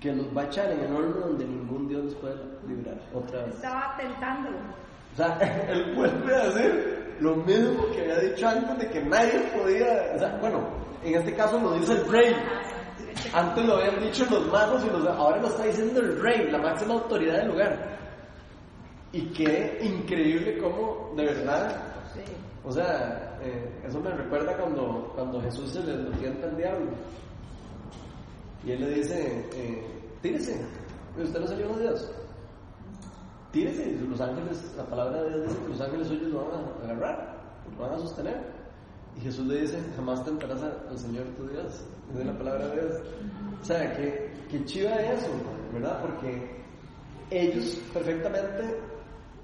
que los va a echar en el horno donde ningún Dios los puede librar. Otra vez.
Estaba tentándolo.
O sea, él vuelve a hacer lo mismo que había dicho antes de que nadie podía. O sea, bueno, en este caso lo dice el rey. Antes lo habían dicho los magos y los, ahora lo está diciendo el rey, la máxima autoridad del lugar. Y qué increíble cómo, de verdad, o sea, eh, eso me recuerda cuando, cuando Jesús se le tienta al diablo. Y él le dice, eh, tírese, usted no hijo de Dios. Tírese, los ángeles, la palabra de Dios dice que los ángeles suyos lo van a agarrar, lo van a sostener. Y Jesús le dice, jamás tentarás al Señor tu Dios. Es la palabra de Dios. O sea, que, que chiva eso, ¿verdad? Porque ellos perfectamente,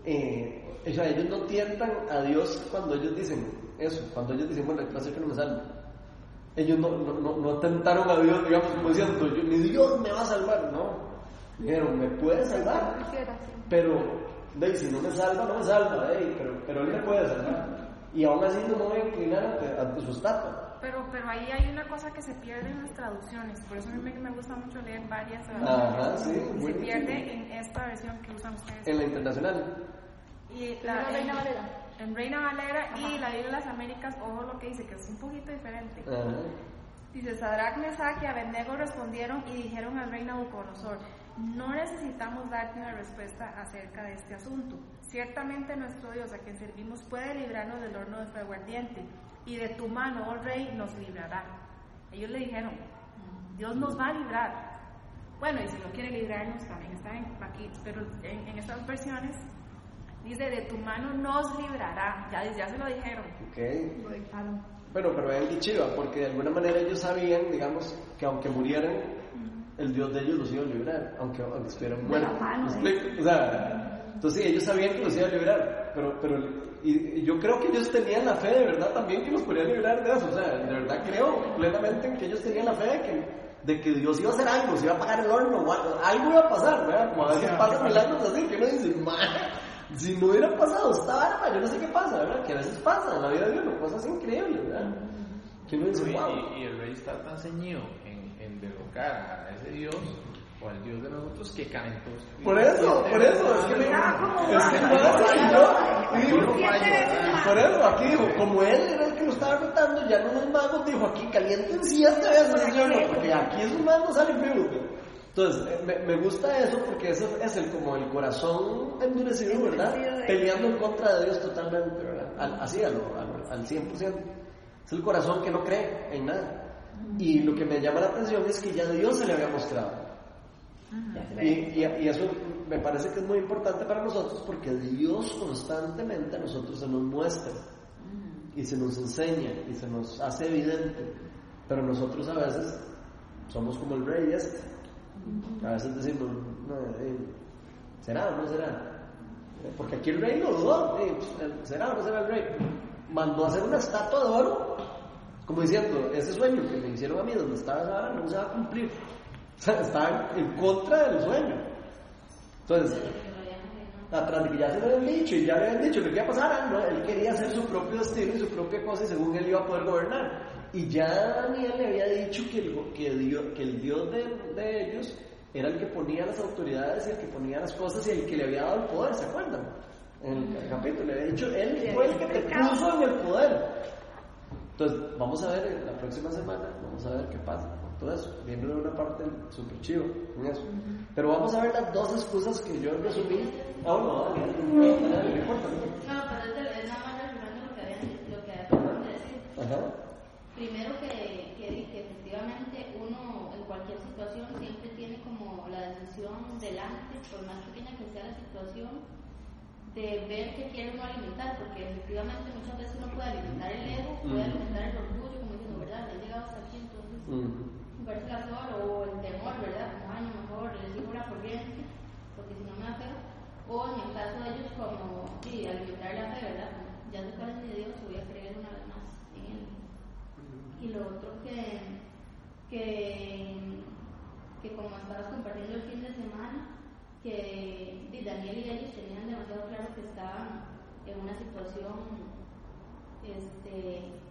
eh, o sea, ellos no tientan a Dios cuando ellos dicen eso, cuando ellos dicen, bueno, hay que hacer que no me salve. Ellos no, no, no, no tentaron a Dios, digamos, como diciendo, yo, ni Dios me va a salvar, no. Dijeron, me puede salvar, pero, de, si no me salva, no me salva, de, pero, pero Él me puede salvar. Y aún así no me voy a inclinar ante, ante su estatua.
Pero, pero ahí hay una cosa que se pierde en las traducciones, por eso a mí me, me gusta mucho leer varias
Ajá, sí,
se
buenísimo.
pierde en esta versión que usan ustedes.
En la internacional.
Y
La Reina
en-
Valera.
En Reina Valera y la Biblia de las Américas, ojo lo que dice, que es un poquito diferente.
Ajá.
Dice, Sadrach, Mesach y Abednego respondieron y dijeron al rey Nabucodonosor, no necesitamos darte una respuesta acerca de este asunto. Ciertamente nuestro Dios a quien servimos puede librarnos del horno de fuego ardiente y de tu mano, oh rey, nos librará. Ellos le dijeron, Dios nos va a librar. Bueno, y si no quiere librarnos, también está en, aquí, pero en, en estas versiones dice, de tu mano nos librará. Ya, ya se lo dijeron.
Ok.
Lo dejaron.
Bueno, pero vean qué chiva, porque de alguna manera ellos sabían, digamos, que aunque murieran, el Dios de ellos los iba a librar, aunque, aunque estuvieran
De
muertos.
la mano,
¿Me
¿eh?
O sea, entonces sí, ellos sabían que los iba a librar, pero, pero y, y yo creo que ellos tenían la fe de verdad también que los podía librar de eso, o sea, de verdad creo plenamente en que ellos tenían la fe de que, de que Dios iba a hacer algo, se iba a apagar el horno, algo, iba a pasar, ¿verdad? Como a veces pasan milagros así, que uno dice, "Ma, si no hubiera pasado esta arma, yo no sé qué pasa, ¿verdad? Que a veces pasa en la vida de uno, cosas increíbles, ¿verdad? Que uno dice,
Y,
wow.
y- y el rey está tan ceñido en, en derrocar a ese Dios o al Dios de nosotros que calentó.
Por eso, por eso, es que me es que no digo, por eso, aquí dijo, como él era el que lo estaba rotando, ya no los magos, dijo, aquí calienten siete veces, señor, no, porque aquí esos magos salen vivos. Entonces, eh, me, me gusta eso porque ese es el, como el corazón endurecido, ¿verdad?
De-
Peleando en contra de Dios totalmente, ¿verdad? Al- así, al, al, al 100%. Es el corazón que no cree en nada. Y lo que me llama la atención es que ya Dios se le había mostrado. Y, y- y eso me parece que es muy importante para nosotros porque Dios constantemente a nosotros se nos muestra y se nos enseña y se nos hace evidente. Pero nosotros a veces somos como el rey este. A veces decimos, no, eh, ¿será o no será? Eh, Porque aquí el rey lo dudó, eh, ¿será o no será el rey? Mandó a hacer una estatua de oro, como diciendo, ese sueño que me hicieron a mí donde estaba esa vara no se va a cumplir. Sea, estaban en contra del sueño. Entonces, atrás de que ya se lo habían dicho y ya le habían dicho que qué pasara, ¿no? él quería hacer su propio destino y su propia cosa y según él iba a poder gobernar. Y ya Daniel le había dicho que el, que Dios, que el Dios de, de ellos era el que ponía las autoridades y el que ponía las cosas y el que le había dado el poder, ¿se acuerdan? En el capítulo le había dicho, él fue el que te puso en el poder. Entonces, vamos a ver la próxima semana, vamos a ver qué pasa eso. Viene una parte súper chiva en eso. Pero vamos a ver las dos excusas que yo resumí. Ah, dale, no importa, no importa.
No, pero es, nada más reafirmando lo que habían lo que acababan de decir.
Ajá.
Primero que, que, que efectivamente uno en cualquier situación siempre tiene como la decisión delante, por más pequeña que sea la situación, de ver qué quiere uno alimentar, porque efectivamente muchas veces uno puede alimentar el ego, puede alimentar el orgullo, como diciendo, ¿verdad? Le he llegado hasta aquí, entonces
Mm.
Verse la o el temor, ¿verdad? Como año mejor, les digo una corriente, porque si no me da feo. O en el caso de ellos, como, sí, alimentar la fe, ¿verdad? Ya cuál es mi Dios, voy a creer una vez más en él. Y lo otro que, que, que como estabas compartiendo el fin de semana, que Daniel y ellos tenían demasiado claro que estaban en una situación, este,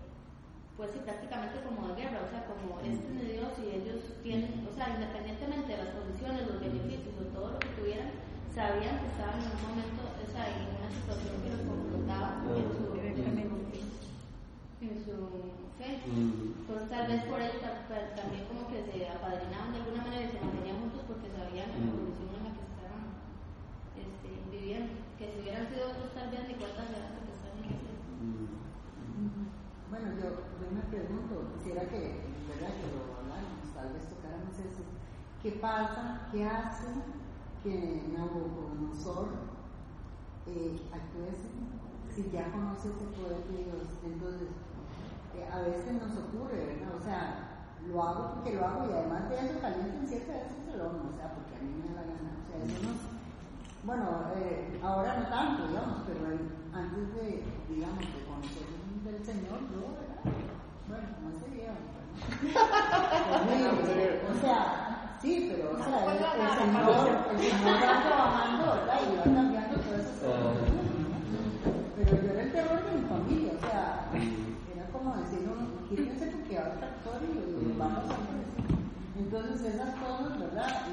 pues sí, prácticamente como de guerra, o sea, como este es Dios y ellos tienen, o sea, independientemente de las condiciones, los beneficios o todo lo que tuvieran, sabían que estaban en un momento, o sea, en una situación que los confrontaba en su, en su fe.
Mm.
Entonces tal vez por ello ta- ta- también como que se apadrinaban de alguna manera y se mantenían juntos porque sabían la
Mm.
condición en la que estaban este, viviendo. Que si hubieran sido otros tal vez ni cuenta se dan lo que están haciendo.
Bueno, yo, me pregunto, quisiera que, ¿verdad? que lo habláramos, tal vez tocáramos esto. ¿Qué pasa, qué hace que Nabucodonosor eh, actúe así? Si ya conoce ese poder de Dios, entonces eh, a veces nos ocurre, ¿verdad? O sea, lo hago porque lo hago y además de eso calientan siete veces el horno, o sea, porque a mí me da la gana. O sea, eso no, bueno, eh, ahora no tanto, digamos, pero el- antes de, digamos, de conocer del Señor, yo, ¿verdad? Bueno, día, ¿verdad? o sea, sí, pero, o sea, el, el Señor, el Señor va trabajando, ¿verdad? Y va cambiando todas esas cosas. Pero yo era el terror de mi familia, o sea, era como decir, uno, quítense porque va a tractor y y vamos a hacer. Entonces esas cosas, ¿verdad?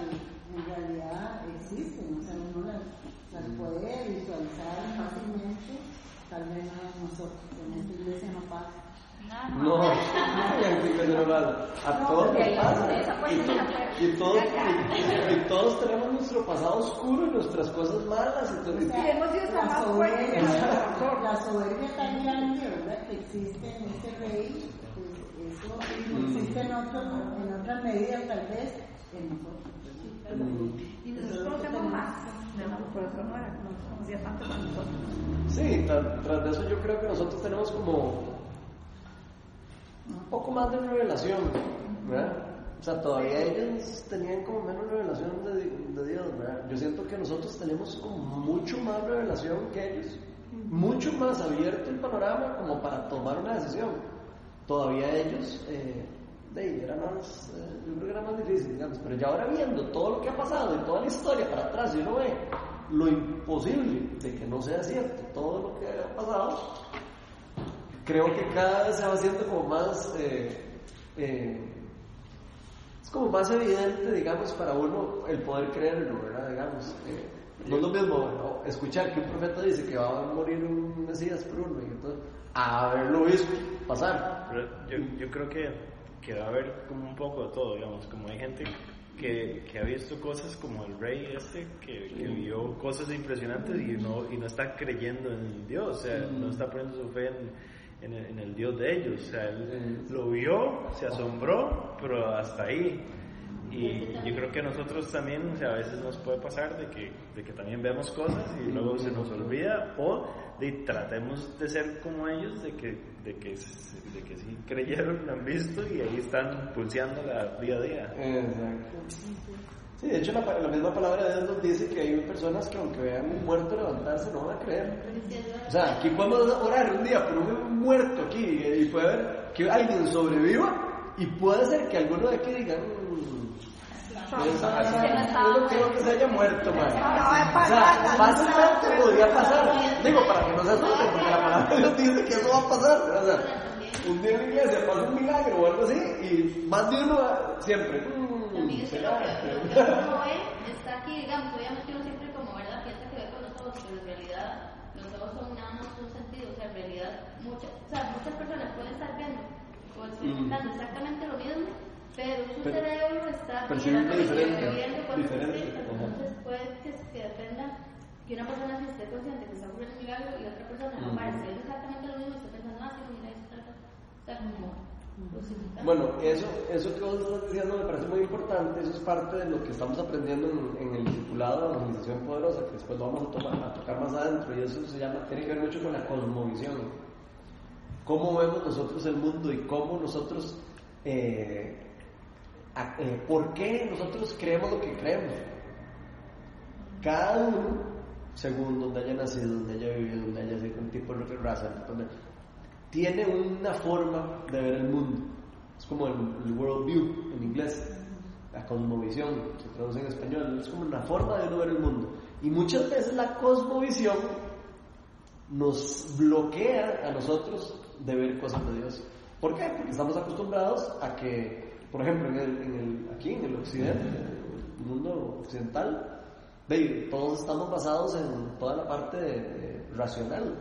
En realidad existen, o sea, uno las, las puede visualizar fácilmente, tal vez no nosotros, en esta iglesia no pasa.
No, no, no pasa. A todos nos pasa. Y, y todos, y, y todos tenemos nuestro pasado oscuro y nuestras cosas malas. Entonces,
O sea,
Y hemos sido más fuertes
la soberbia tan grande, ¿verdad? Que existe en este rey, pues eso no existe en, otros, en otras medidas tal vez en nosotros.
mm,
Y nosotros conocemos más. Por eso no era, no conocía tanto con nosotros.
Sí, tras, tras de eso yo creo que nosotros tenemos como un poco más de revelación, ¿verdad? O sea, todavía ellos tenían como menos revelación de, de Dios, ¿verdad? Yo siento que nosotros tenemos como mucho más revelación que ellos, mucho más abierto el panorama como para tomar una decisión. Todavía ellos, eh, de ahí, era más, eh, yo creo que era más difícil, digamos, pero ya ahora viendo todo lo que ha pasado y toda la historia para atrás, y uno ve lo imposible de que no sea cierto todo lo que ha pasado, creo que cada vez se va haciendo como más, eh, eh, es como más evidente, digamos, para uno el poder creerlo, ¿verdad? Digamos, eh, no es lo mismo ¿no? escuchar que un profeta dice que va a morir un Mesías por uno, y entonces haberlo visto pasar.
Yo, yo creo que, que va a haber como un poco de todo, digamos, como hay gente que ha visto cosas como el rey este, que, que vio cosas impresionantes y no, y no está creyendo en Dios, o sea, no está poniendo su fe en, en el, en el Dios de ellos, o sea, él lo vio, se asombró, pero hasta ahí. Y yo creo que a nosotros también, o sea, a veces nos puede pasar de que, de que también vemos cosas y luego se nos olvida o de tratemos de ser como ellos, de que, de que, de que sí creyeron, lo han visto y ahí están pulseando la día a día.
Exacto. Sí, de hecho la, la misma palabra de Dios nos dice que hay personas que aunque vean un muerto levantarse no van a creer. O sea, aquí podemos orar un día por un muerto aquí y puede haber que alguien sobreviva y puede ser que alguno de aquí diga, "Mm, yo no creo que se haya muerto, man". O sea, fácilmente podría pasar. Digo, para que no se asusten, porque la palabra de Dios dice que eso va a pasar. O sea, un día en la iglesia pasa un milagro o algo así y más de uno siempre. "Mm,
También es que lo
¿será
que, que uno ve está aquí, digamos, obviamente uno siempre como verdad piensa que ve con los ojos, pero en realidad los ojos son nada más un sentido, o sea, en realidad muchas, o sea, muchas personas pueden estar viendo o experimentando exactamente lo mismo, pero su
Pero-
cerebro está
percibiendo diferente, diferente,
entonces puede que, que dependa que una persona sí esté consciente que está ocurriendo milagro y otra persona no
Ujú.
parece es exactamente lo mismo y está pensando, ah, sí, mira, eso tal cosa. O sea, como.
Bueno, eso, eso que vos estás diciendo me parece muy importante, eso es parte de lo que estamos aprendiendo en, en el discipulado de la organización poderosa, que después lo vamos a, tomar, a tocar más adentro, y eso se llama, tiene que ver mucho con la cosmovisión. Cómo vemos nosotros el mundo y cómo nosotros, eh, eh, por qué nosotros creemos lo que creemos. Cada uno, según donde haya nacido, donde haya vivido, donde haya sido un tipo de raza, donde- tiene una forma de ver el mundo. Es como el, el world view en inglés, la cosmovisión, se traduce en español, es como una forma de uno ver el mundo. Y muchas veces la cosmovisión nos bloquea a nosotros de ver cosas de Dios. ¿Por qué? Porque estamos acostumbrados a que, por ejemplo, en el, en el- aquí en el occidente, en el mundo occidental, ve, todos estamos basados en toda la parte racional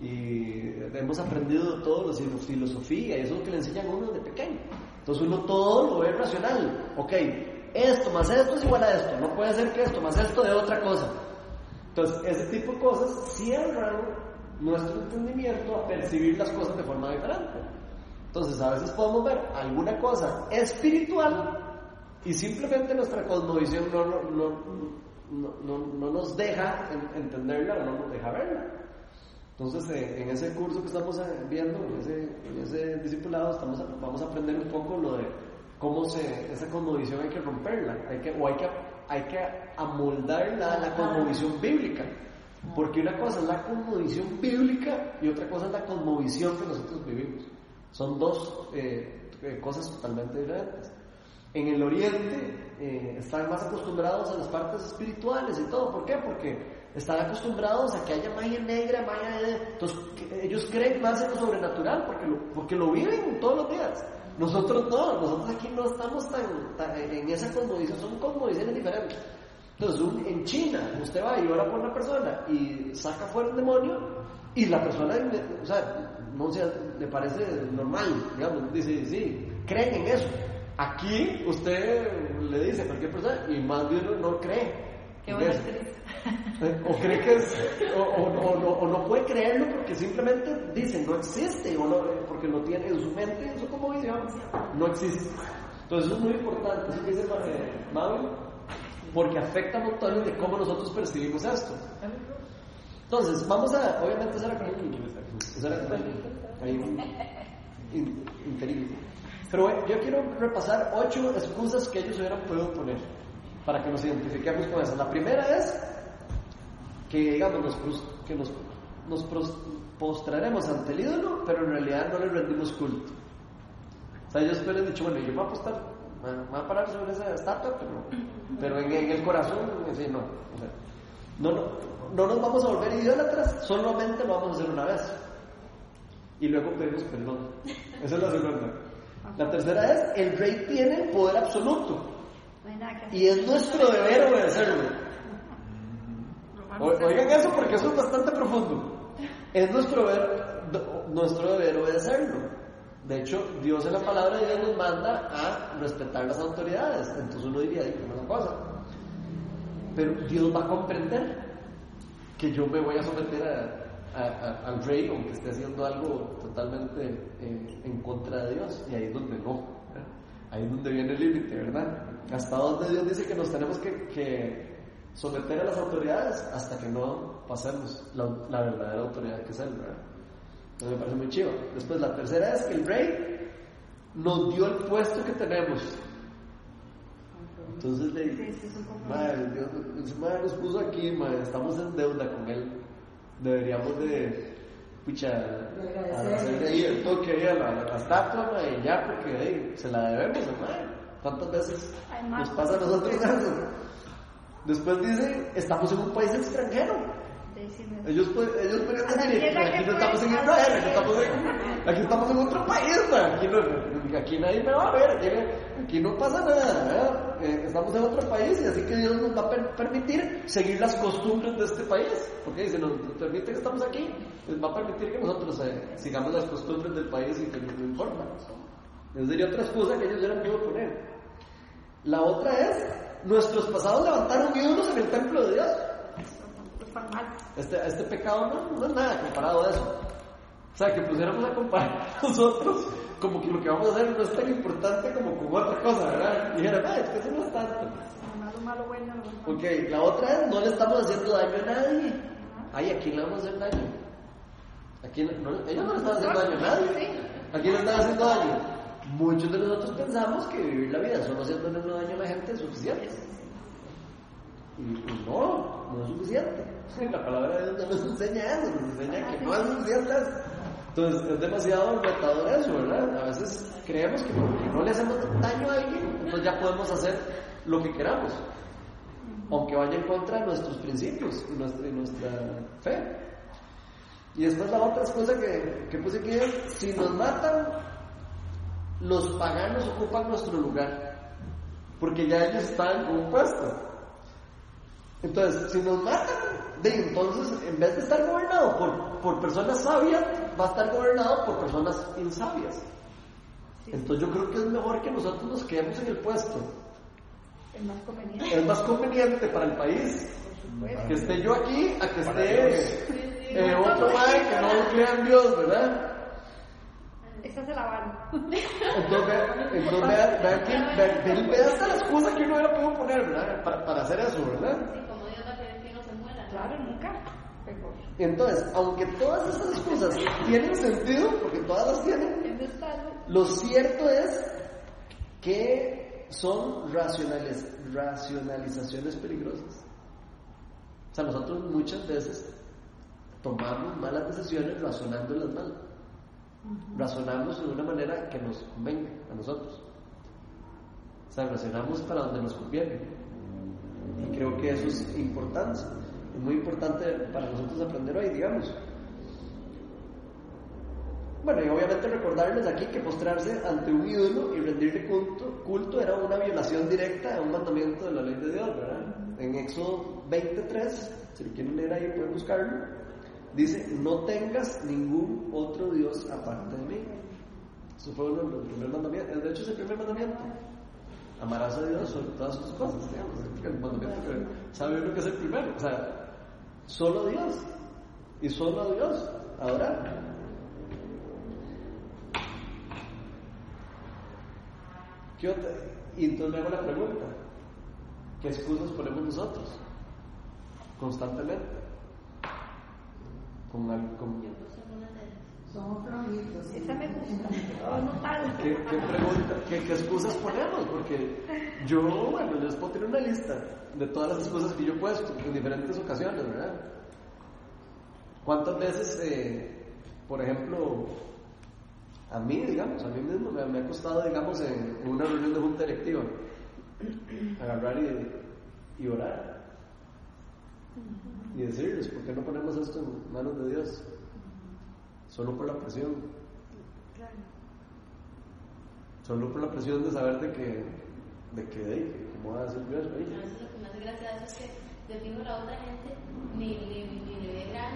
y hemos aprendido todo lo filosofía y eso es lo que le enseñan a uno desde pequeño. Entonces uno todo lo ve racional. Ok, esto más esto es igual a esto. No puede ser que esto más esto de otra cosa. Entonces ese tipo de cosas cierran nuestro entendimiento a percibir las cosas de forma diferente. Entonces a veces podemos ver alguna cosa espiritual y simplemente nuestra cosmovisión no, no, no, no, no- no nos deja en- entenderla o no nos deja verla. Entonces, en ese curso que estamos eh, viendo, en ese, en ese discipulado, estamos, vamos a aprender un poco lo de cómo se, esa cosmovisión hay que romperla, hay que, o hay que, hay que amoldarla a la cosmovisión bíblica. Porque una cosa es la cosmovisión bíblica y otra cosa es la cosmovisión que nosotros vivimos. Son dos eh, eh, cosas totalmente diferentes. En el oriente eh, están más acostumbrados a las partes espirituales y todo. ¿Por qué? Porque están acostumbrados a que haya magia negra, magia de... Entonces ellos creen más en lo sobrenatural porque lo, porque lo viven todos los días. Nosotros no, nosotros aquí no estamos tan, tan en esa cosmovisión, son cosmovisiones diferentes. Entonces, un- en China, usted va y ora por una persona y saca fuera un demonio y la persona, o sea, no sé, le parece normal, digamos, dice, sí, creen en eso. Aquí usted le dice a cualquier persona y más uno no cree.
Qué actriz.
O cree que es, o, o- o no, o no puede creerlo porque simplemente dice no existe, o no, porque no tiene en su mente, en su conmovisión, no existe. Entonces eso es muy importante, eso que dice eh, Mauro, porque afecta montones de cómo nosotros percibimos esto. Entonces, vamos a, obviamente, era con in- increíble. Pero yo quiero repasar ocho excusas que ellos hubieran podido poner para que nos identifiquemos con eso. La primera es que, digamos, nos, que nos, postraremos ante el ídolo, pero en realidad no le rendimos culto. O sea, ellos pueden dicho, bueno, yo me voy a apostar, me voy a parar sobre esa estatua, pero, pero en, el corazón, no, no, no nos vamos a volver idólatras, solamente lo vamos a hacer una vez. Y luego pedimos perdón. Esa es la segunda. La tercera es, el rey tiene el poder absoluto. Y es nuestro deber obedecerlo. Oigan eso porque eso es bastante profundo. Es nuestro deber, nuestro deber obedecerlo. De hecho, Dios en la palabra de Dios nos manda a respetar las autoridades. Entonces uno diría, "Ay, una cosa. Pero Dios va a comprender que yo me voy a someter a- a- a- al rey aunque esté haciendo algo totalmente eh, en contra de Dios. Y ahí es donde no. ¿verdad? Ahí es donde viene el límite, ¿verdad? Hasta donde Dios dice que nos tenemos que, que someter a las autoridades hasta que no pasemos la, la verdadera autoridad que es Él, ¿verdad? Entonces me parece muy chivo. Después, la tercera es que el rey nos dio el puesto que tenemos. Entonces le
Sí, sí,
madre, Dios madre, nos puso aquí, madre, estamos en deuda con él. Deberíamos de, pucha,
agradecerle.
ahí el toque ahí a la, la estatua, y ya, porque ahí se la debemos, madre. ¿Cuántas veces
Ay,
nos pasa a nosotros eso? Después dice, estamos en un país extranjero. Ellos, ellos
la
decir, aquí
que
no estamos en Israel, aquí estamos en, aquí estamos en otro país, man. aquí, no, aquí nadie me va a ver, aquí, aquí no pasa nada. Eh, estamos en otro país y así que Dios nos va a per- permitir seguir las costumbres de este país, porque si nos permite que estamos aquí, nos va a permitir que nosotros eh, sigamos las costumbres del país y que no no importa. Esa sería otra excusa que ellos hubieran podido poner. La otra es, nuestros pasados levantaron ídolos en el templo de Dios. Este, este pecado no, no es nada comparado a eso. O sea, que pusiéramos a comparar nosotros como que lo que vamos a hacer no es tan importante como con otra cosa, ¿verdad? Dijera, "Ah, es que eso no es tanto.
Malo, malo, bueno, bueno.
Ok, la otra es, no le estamos haciendo daño a nadie. Ay, ¿a quién le vamos a hacer daño? ¿A quién? No, ellos no le están haciendo daño a nadie. ¿A quién le están haciendo daño? Muchos de nosotros pensamos que vivir la vida solo haciéndole daño a la gente es suficiente. Y, y no, no es suficiente. La palabra de Dios no nos enseña eso, nos enseña que no eso. Entonces es demasiado retador eso, ¿verdad? A veces creemos que porque no le hacemos daño a alguien, entonces ya podemos hacer lo que queramos, aunque vaya en contra de nuestros principios y nuestra, fe. Y después la otra cosa que, que puse aquí es, si nos matan, los paganos ocupan nuestro lugar, porque ya ellos están con un puesto. Entonces, si nos matan, de entonces, en vez de estar gobernado por, por personas sabias, va a estar gobernado por personas insabias. Entonces yo creo que es mejor que nosotros nos quedemos en el puesto.
Es más conveniente,
Es más conveniente para el país que esté yo aquí a que esté eh, otro man que no crea en Dios, ¿verdad?
Esa se la van.
Entonces, vea- entonces vea, vea, que- vea- vea- vea hasta la excusa que uno hubiera podido poner, ¿verdad? Para, para hacer eso, ¿verdad?
Sí, como Dios va a querer que no se muera.
Claro, nunca.
Entonces, aunque todas esas excusas tienen sentido, porque todas las tienen, lo cierto es que son racionales, racionalizaciones peligrosas. O sea, nosotros muchas veces tomamos malas decisiones razonándolas mal. Razonamos de una manera que nos convenga a nosotros. sea, racionamos para donde nos conviene. Y creo que eso es importante, es muy importante para nosotros aprender hoy, digamos. Bueno, y obviamente recordarles aquí que postrarse ante un ídolo y rendirle culto, culto era una violación directa a un mandamiento de la ley de Dios, ¿verdad? En Éxodo 23, si lo quieren leer ahí pueden buscarlo, dice, no tengas ningún otro Dios aparte de mí. Eso fue uno de los primeros mandamientos, de hecho es el primer mandamiento. Amarás a Dios sobre todas sus cosas, digamos, el mandamiento que sabe uno que es el primero, o sea, solo Dios, y solo Dios, adorar. ¿Qué otra? Y entonces me hago la pregunta, ¿qué excusas ponemos nosotros? Constantemente. Con, con-
Somos flojitos.
Esa me gusta. Oh, no tal.
¿Qué, qué pregunta, qué, qué excusas ponemos? Porque yo, bueno, les puedo tener una lista de todas las excusas que yo he puesto en diferentes ocasiones, ¿verdad? ¿Cuántas veces, eh, por ejemplo, a mí, digamos, a mí mismo me, me ha costado, digamos, en, en una reunión de junta directiva, agarrar y, y orar? Y decirles, ¿por qué no ponemos esto en manos de Dios? Solo por la presión. Solo por la presión de saber de que, de que, de, que ¿cómo va a decir Dios?
A
Oye,
veces lo que me hace gracia eso es que de fijo la otra gente ni, ni, ni le ve gran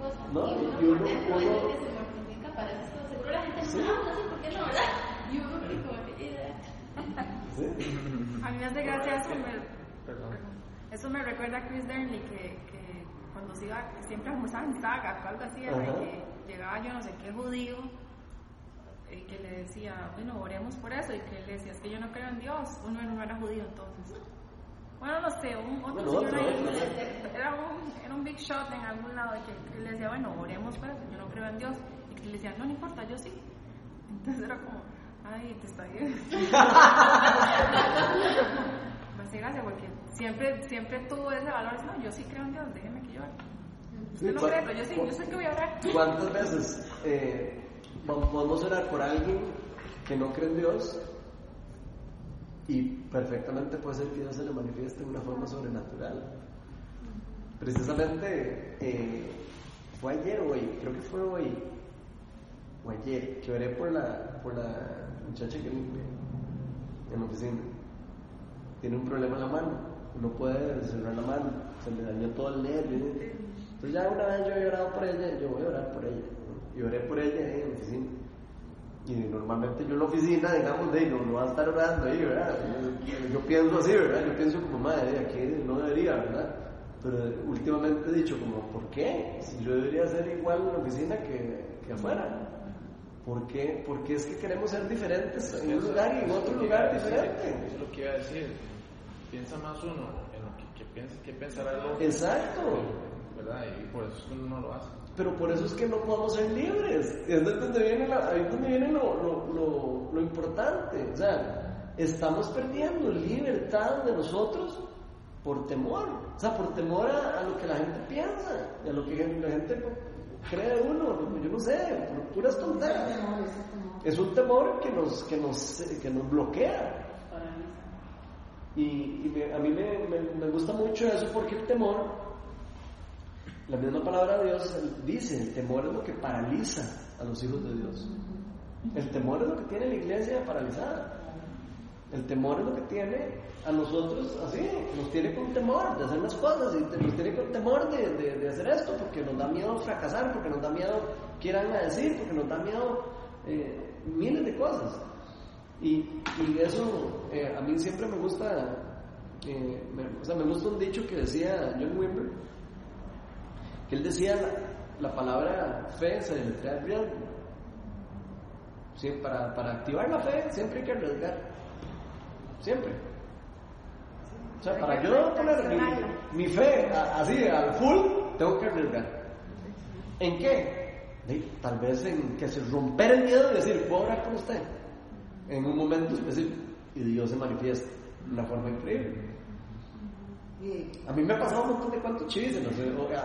cosa.
No,
y uno
y uno-
es el
uno-
que se mortifica para esas cosas. Seguro la gente
Sí.
no, no sé por qué no, ¿verdad? Y uno que como que,
¿sí?
A mí me hace gracia eso, me,
Perdón.
eso me recuerda a Chris Dernley que, que cuando se iba, siempre almorzaba en Saga o algo así. Y que llegaba yo no sé qué judío y que le decía, bueno, oremos por eso, y que él decía, es que yo no creo en Dios, uno no era judío entonces. Bueno, no sé, un otro
Bueno,
señor ahí,
otro,
era, un, era un big shot en algún lado, y que, que le decía, bueno, oremos por eso, yo no creo en Dios, y que le decía, no, no importa, yo sí. Entonces era como, ay, te está bien. Me hace gracia porque siempre, siempre tuvo ese valor, no, yo sí creo en Dios, déjeme que yo ore. Usted no
¿cu-
cree, pero yo sí, yo sé que voy a orar.
¿Cuántas veces eh, podemos orar por alguien que no cree en Dios y perfectamente puede ser que Dios se le manifieste de una forma sobrenatural? Precisamente eh, fue ayer o hoy, creo que fue hoy o ayer, que oré por la, por la muchacha que limpia en la oficina. Tiene un problema en la mano, no puede cerrar la mano, se le dañó todo el nervio. Entonces ya una vez yo he orado por ella, yo voy a orar por ella. ¿no? Y oré por ella en la oficina. Y normalmente yo en la oficina, digamos, de, no, no va a estar orando ahí, ¿verdad? Yo, yo pienso así, ¿verdad? Yo pienso como, madre, aquí no debería, ¿verdad? Pero últimamente he dicho como, ¿por qué? Si yo debería ser igual en la oficina que, que afuera. ¿Por qué? Porque es que queremos ser diferentes en un lugar y en otro lugar diferente.
Eso es lo que iba a decir. Piensa más uno en lo que, que, piensa, que pensará el otro.
Exacto.
¿Verdad? Y por eso es que uno no lo hace.
Pero por eso es que no podemos ser libres. Es de donde viene, la- ahí es donde viene lo, lo, lo, lo importante. O sea, estamos perdiendo libertad de nosotros por temor. O sea, por temor a, a lo que la gente piensa, y a lo que la gente cree de uno. Yo no sé, por puras tonteras. Es un temor que nos, que nos, que nos bloquea. Y, y me- a mí me, me- me gusta mucho eso porque el temor, la misma palabra de Dios dice, el temor es lo que paraliza a los hijos de Dios. El temor es lo que tiene la iglesia paralizada. El temor es lo que tiene a nosotros así, nos tiene con temor de hacer las cosas y nos tiene con temor de, de- hacer esto porque nos da miedo fracasar, porque nos da miedo que a decir, porque nos da miedo eh, miles de cosas. Y, y eso eh, a mí siempre me gusta, eh, me, o sea, me gusta un dicho que decía John Wimber, que él decía la, la palabra fe se deletrea riesgo. Sí, para, para activar la fe siempre hay que arriesgar. Siempre. O sea, para yo poner mi, mi fe a- así al full, tengo que arriesgar. ¿En qué? Tal vez en que se romper el miedo y decir, puedo orar con usted. En un momento específico. Y Dios se manifiesta de una forma increíble. A mí me ha pasado un montón de cuantos chistes, no sé,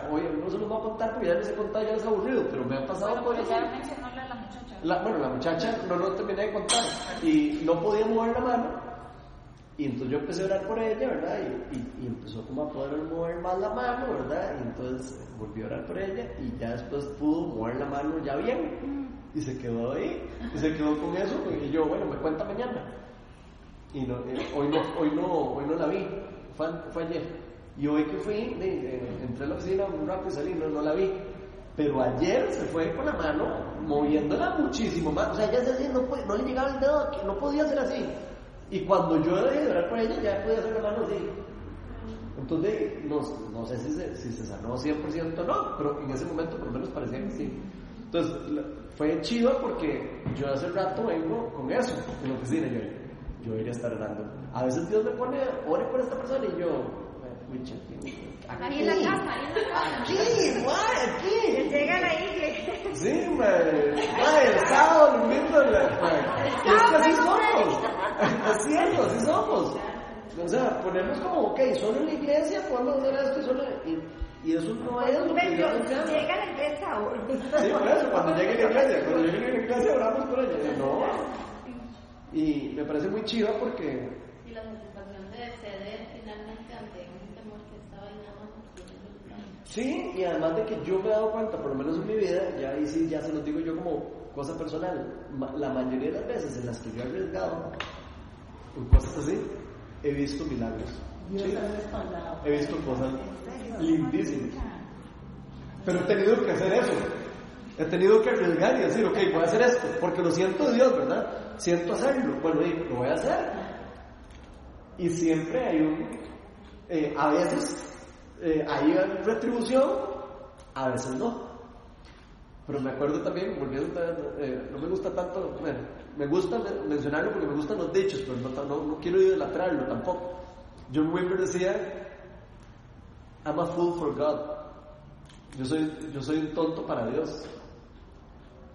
hoy no se los voy a contar porque ya les he contado, ya les he aburrido, pero me han pasado
Bueno,
cosas.
ya mencionó de la muchacha.
La- bueno, la muchacha no lo terminé de contar y no podía mover la mano Y entonces yo empecé a orar por ella, ¿verdad? Y, y- y empezó como a poder mover más la mano, ¿verdad? Y entonces volví a orar por ella y ya después pudo mover la mano ya bien. Y se quedó ahí, y se quedó con eso. Y yo, bueno, me cuenta mañana. Y no, eh, hoy, no, hoy, no, hoy no la vi, fue, fue ayer. Y hoy que fui, entré a la oficina muy rápido y salí, no, no la vi. Pero ayer se fue con la mano moviéndola muchísimo más. O sea, ya se hacía, no, no le llegaba el dedo, no podía hacer así. Y cuando yo dejé de orar por ella, ya podía hacer la mano así. Entonces, no, no sé si se, si se sanó 100% o no, pero en ese momento por lo menos parecía que sí. Entonces, fue chido porque yo hace rato vengo con eso en la oficina. Yo, yo debería estar orando. A veces Dios me pone, ore por esta persona y yo, "Wicha, aquí,
en la casa, ahí en la casa.
aquí, guay, aquí.
Llegan ahí,
Sí, mae. Mae, el sábado durmiendo en la. es que así somos. Es cierto, así somos. O sea, ponernos como, ok, solo en la iglesia podemos hacer esto y solo. Y, y eso no es lo que Dios nos
llega la iglesia ahora.
Sí, por eso, cuando llegue la iglesia, cuando llegue la iglesia oramos por ella. No. Y me parece muy chiva porque.
Y la satisfacción de ceder finalmente ante un temor que estaba ahí nada más obstruyendo el plan.
Sí, y además de que yo me he dado cuenta, por lo menos en mi vida, ya ahí sí, ya se los digo yo como cosa personal, la mayoría de las veces en las que yo he arriesgado en cosas así, he visto milagros. Sí. He visto cosas lindísimas. Pero he tenido que hacer eso. He tenido que arriesgar y decir, ok, voy a hacer esto, porque lo siento Dios, ¿verdad? Siento hacerlo. Bueno, y lo voy a hacer. Y siempre hay un... eh, a veces eh, hay retribución, a veces no. Pero me acuerdo también, volviendo, eh, no me gusta tanto, bueno, me gusta men- mencionarlo porque me gustan los dichos, pero no quiero idolatrarlo tampoco. John Wimber decía, I'm a fool for God. Yo soy, yo soy un tonto para Dios.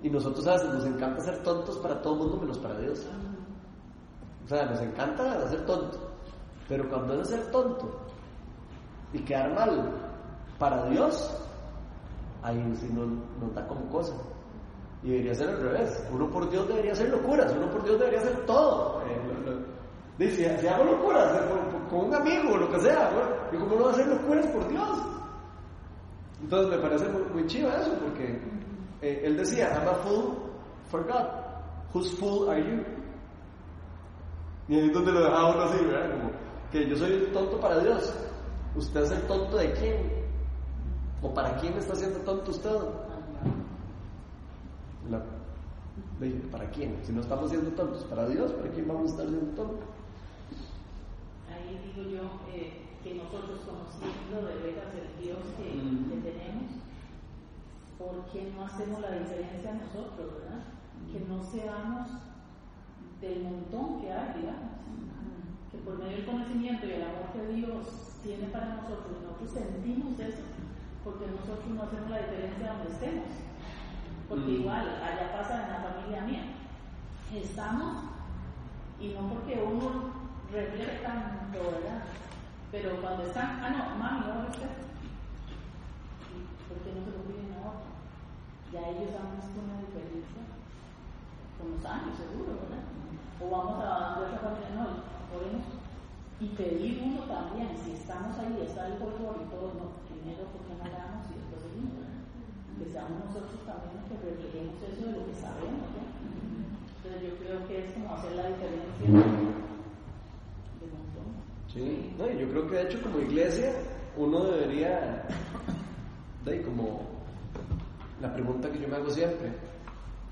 Y nosotros a nos encanta ser tontos para todo mundo menos para Dios. O sea, nos encanta ser tonto. Pero cuando es ser tonto y quedar mal para Dios, ahí sí no, nos da como cosa. Y debería ser al revés. Uno por Dios debería hacer locuras, uno por Dios debería hacer todo. Eh, dice, si hago locuras eh, con, un amigo o lo que sea, yo cómo no voy a hacer locuras por Dios. Entonces me parece muy chido eso, porque eh, él decía, I'm a fool for God. Whose fool are you? Y ahí es donde lo dejaba uno así, ¿verdad? Como que yo soy el tonto para Dios. ¿Usted es el tonto de quién? ¿O para quién está siendo tonto usted? La- ¿Para quién? Si no estamos siendo tontos para Dios, ¿para quién vamos a estar siendo tontos?
Ahí digo yo eh, que nosotros conociendo de veras el Dios que,
Mm.
que tenemos, ¿por qué no hacemos la diferencia nosotros, verdad? Que no seamos del montón que hay, digamos. Que por medio del conocimiento y el amor que Dios tiene para nosotros, nosotros sentimos eso, porque nosotros no hacemos la diferencia donde estemos. Porque igual, allá pasa en la familia mía. Estamos y no porque uno requiere tanto, ¿verdad? Pero cuando están, ah, no, mami, ahora usted. ¿Y ¿Por qué no se lo? Ya ellos han visto una diferencia con los años, seguro, ¿verdad? O vamos a de otra familia, no, oremos y pedir uno también, si estamos ahí, está el y todo, no, primero porque no hagamos y después seguimos. Que seamos nosotros también los que reflejemos eso de lo que sabemos, ¿ya? Entonces yo creo que es como hacer la diferencia de montón.
Sí, no, yo creo que de hecho como iglesia uno debería, de como la pregunta que yo me hago siempre,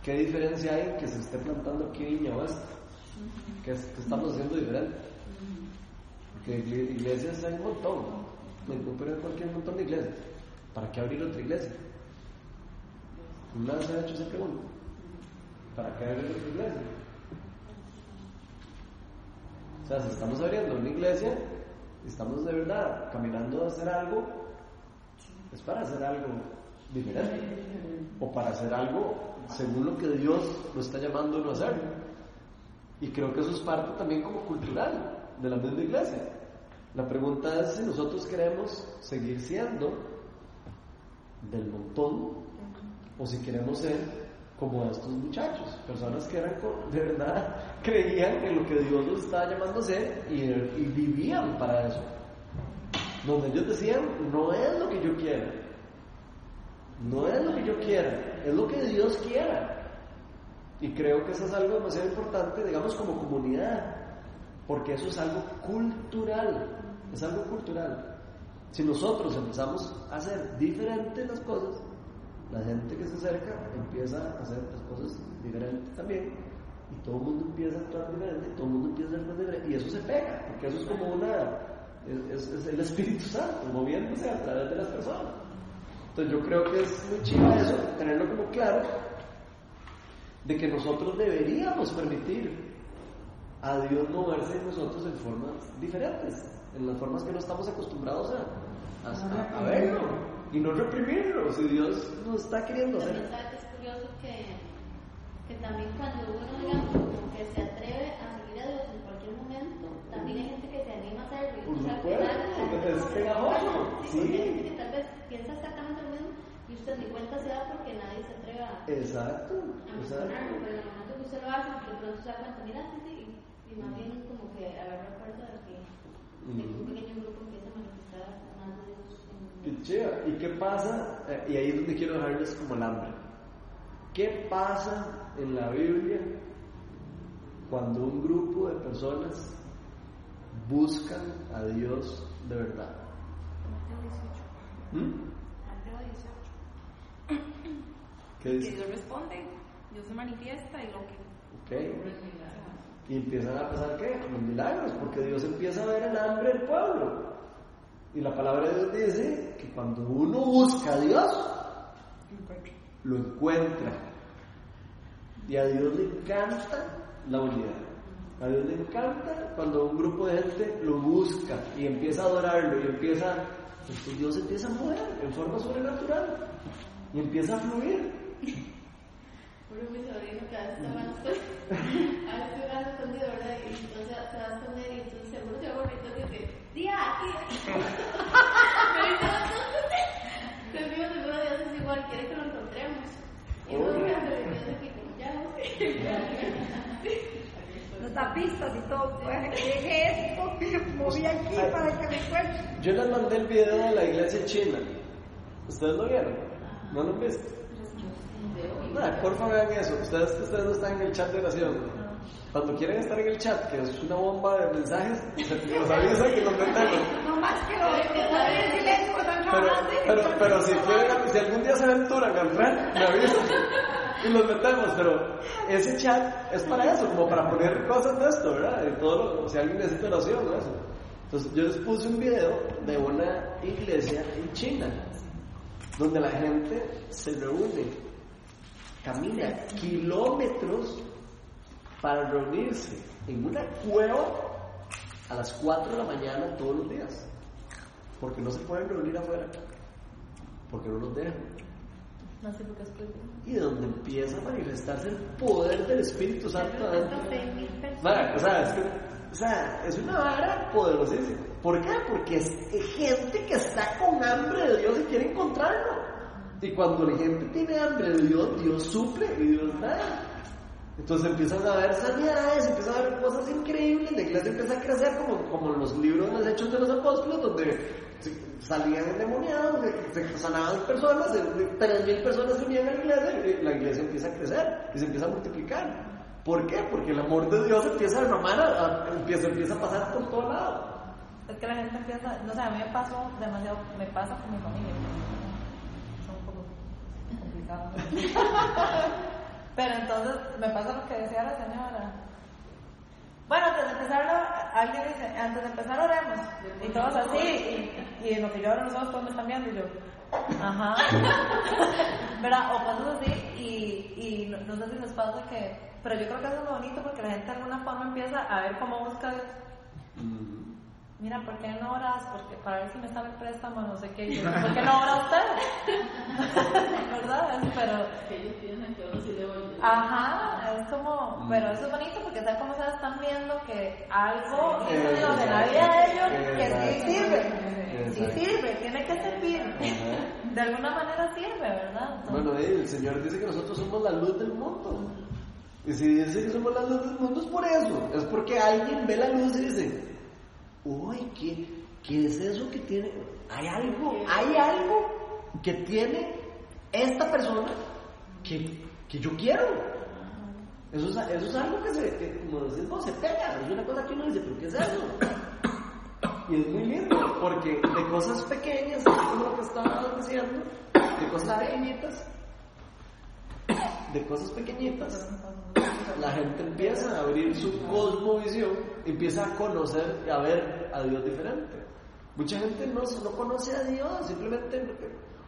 ¿qué diferencia hay en que se esté plantando aquí Viña Oeste? ¿Qué, qué estamos haciendo diferente? Porque igle- iglesias hay un montón, me encuentro en cualquier montón de iglesias. ¿Para qué abrir otra iglesia? ¿Una vez se ha hecho esa pregunta? ¿Para qué abrir otra iglesia? O sea, si estamos abriendo una iglesia, estamos de verdad caminando a hacer algo, es para hacer algo diferente. O para hacer algo según lo que Dios lo está llamando a uno a hacer. Y creo que eso es parte también como cultural de la misma iglesia. La pregunta es si nosotros queremos seguir siendo del montón o si queremos ser como estos muchachos, personas que eran de verdad creían en lo que Dios los estaba llamando a hacer y, y vivían para eso. Donde ellos decían, no es lo que yo quiera, no es lo que yo quiera, es lo que Dios quiera. Y creo que eso es algo demasiado importante, digamos, como comunidad, porque eso es algo cultural, es algo cultural. Si nosotros empezamos a hacer diferentes las cosas, la gente que se acerca empieza a hacer las cosas diferentes también, y todo el mundo empieza a actuar diferente, y todo el mundo empieza a hacer cosas diferentes, y eso se pega, porque eso es como una, es- es el Espíritu Santo moviéndose a través de las personas. Entonces yo creo que es muy chido eso, tenerlo como claro, de que nosotros deberíamos permitir a Dios moverse en nosotros en formas diferentes, en las formas que no estamos acostumbrados a, a- a verlo y no reprimirlo. Si Dios nos está queriendo
También
hacer.
sabes que es curioso que, que también cuando uno, digamos, como que se atreve a seguir a Dios en cualquier momento, también hay gente que se anima a hacerlo.
Por supuesto, es pegajoso,
Sí,
sí.
porque hay gente que tal vez piensa exactamente lo mismo y usted ni cuenta se da porque nadie se atreve a,
Exacto,
a
exacto.
Pero en el momento que usted lo hace, de pronto se da cuenta, mira, sí, sí, y más bien como que agarra fuerza de que, de que un pequeño grupo empieza a manifestar más de Dios. en-
Qué chido. ¿Y qué pasa? Eh, y ahí es donde quiero dejarles como el hambre. ¿Qué pasa en la Biblia cuando un grupo de personas buscan a Dios de verdad?
Mateo 18.
¿Mm?
Mateo 18.
¿Qué
Que? Dios responde, Dios se manifiesta y lo que.
Ok. Y empiezan a pasar qué? Los milagros, porque Dios empieza a ver el hambre del pueblo. Y la palabra de Dios dice que cuando uno busca a Dios, lo encuentra. Y a Dios le encanta la unidad. A Dios le encanta cuando un grupo de gente lo busca y empieza a adorarlo y empieza, pues Dios empieza a mover en forma sobrenatural y empieza a fluir.
Por mi sobrino que a pues, a va. Y entonces se va a esconder y entonces seguro se aburre y entonces dice, tía, aquí. Pero entonces, seguro Dios es igual, quiere que lo encontremos. Y no me hace Dios aquí como ya, no
Nos da pistas y todo. Pues que llegue esto, moví aquí para que me encuentre.
Yo les mandé el video de la iglesia china. ¿Ustedes lo vieron? ¿No lo han visto? Nada, por favor vean eso. Ustedes, ustedes no están en el chat de oración. Cuando quieren estar en el chat, que es una bomba de mensajes, nos avisan que nos metemos.
No más que lo en silencio están
Pero,
y
pero, pero si, quieren, si algún día se aventuran a entrar, me avisan y nos metemos. Pero ese chat es para eso, como para poner cosas de esto, ¿verdad? De todo lo- si alguien necesita oración eso. Entonces yo les puse un video de una iglesia en China, donde la gente se reúne, camina kilómetros para reunirse en una cueva a las 4 de la mañana todos los días. Porque no se pueden reunir afuera. Porque no los dejan.
No sé por qué.
Y donde empieza a manifestarse el poder del Espíritu Santo o sea, es que, o sea, es una vara poderosísima. ¿Por qué? Porque es gente que está con hambre de Dios y quiere encontrarlo. Y cuando la gente tiene hambre de Dios, Dios suple y Dios da. Entonces empiezan a haber sanidades, empiezan a haber cosas increíbles, la iglesia empieza a crecer como, como los libros de los hechos de los apóstoles, donde salían endemoniados, se sanaban personas, de- de tres mil personas se unían a la iglesia, y la iglesia empieza a crecer y se empieza a multiplicar. ¿Por qué? Porque el amor de Dios empieza a derramar, a- empieza, empieza a pasar por todo lado.
Es que la gente empieza, no sé, a mí me pasó demasiado, me pasa con mi familia. Son un poco complicados. Pero entonces me pasa lo que decía la señora. Bueno, antes de empezar, alguien dice, antes de empezar oremos. Y todos así, y, y en lo que yo oro los ojos todos me están viendo y yo, ajá. ¿Verdad? O cosas así, y, y no, no sé si les pasa que, pero yo creo que eso es lo bonito porque la gente de alguna forma empieza a ver cómo busca Dios. Mira, ¿por qué no oras? Porque para ver si me sale el préstamo, no sé qué. Yo, ¿Por qué no ora usted? ¿Verdad? Es- pero,
Que ellos piensan que uno sí le
ajá, es como, pero eso es bonito porque ¿sabes cómo se están viendo que algo hizo Dios en la vida de ellos que sí sirve? Sí sirve, tiene que servir. de alguna manera sirve, ¿verdad?
Bueno, el Señor dice que nosotros somos la luz del mundo. Y si dice que somos la luz del mundo es por eso. Es porque alguien ve la luz y dice, uy, ¿qué, qué es eso que tiene? Hay algo, hay algo que tiene esta persona que, que yo quiero. Eso es, eso es algo que se, que, como decís vos, se pega. Es una cosa que uno dice, pero ¿qué es eso? Y es muy lindo, porque de cosas pequeñas, así como lo que estaba diciendo, de cosas pequeñitas, de cosas pequeñitas, la gente empieza a abrir su cosmovisión, empieza a conocer y a ver a Dios diferente. Mucha gente no, no conoce a Dios, simplemente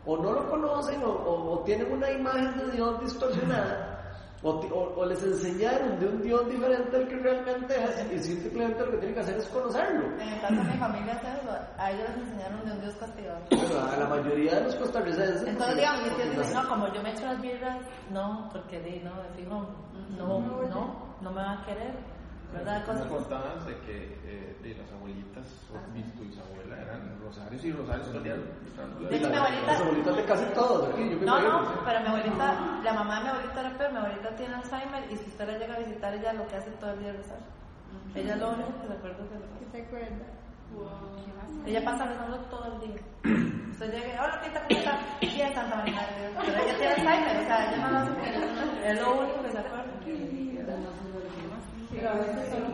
o no lo conocen o, tienen una imagen de Dios distorsionada. O, o- o les enseñaron de un Dios diferente al que realmente es y simplemente lo que tienen que hacer es conocerlo.
En el caso de mi familia es eso, a ellos les enseñaron de un Dios castigador.
Bueno, a la mayoría de los costarricenses.
Entonces, digamos, mis tíos dicen, no, como yo me echo las birras, no, porque di, no, de fijo, no, no, no me va a querer, ¿verdad? Cosas
contaban de que eh, de las abuelitas, tu bisabuela, eran rosarios y rosarios todo el día.
De hecho, mi abuelita-
Las abuelitas de casi todos yo
No, no,
sí.
pero mi abuelita, la mamá de mi abuelita era peor, mi abuelita tiene Alzheimer y si usted la llega a visitar, ella lo que hace todo el día es rezar. Ella lo único que se acuerda es de rezar.
¿Qué te acuerdas?
Ella pasa rezando todo el día. Usted llega, y, hola, tita, ¿cómo está? Bien, Santa María. Pero ella tiene Alzheimer, o sea, ella no lo hace que es lo único que se acuerda.
Pero a veces solo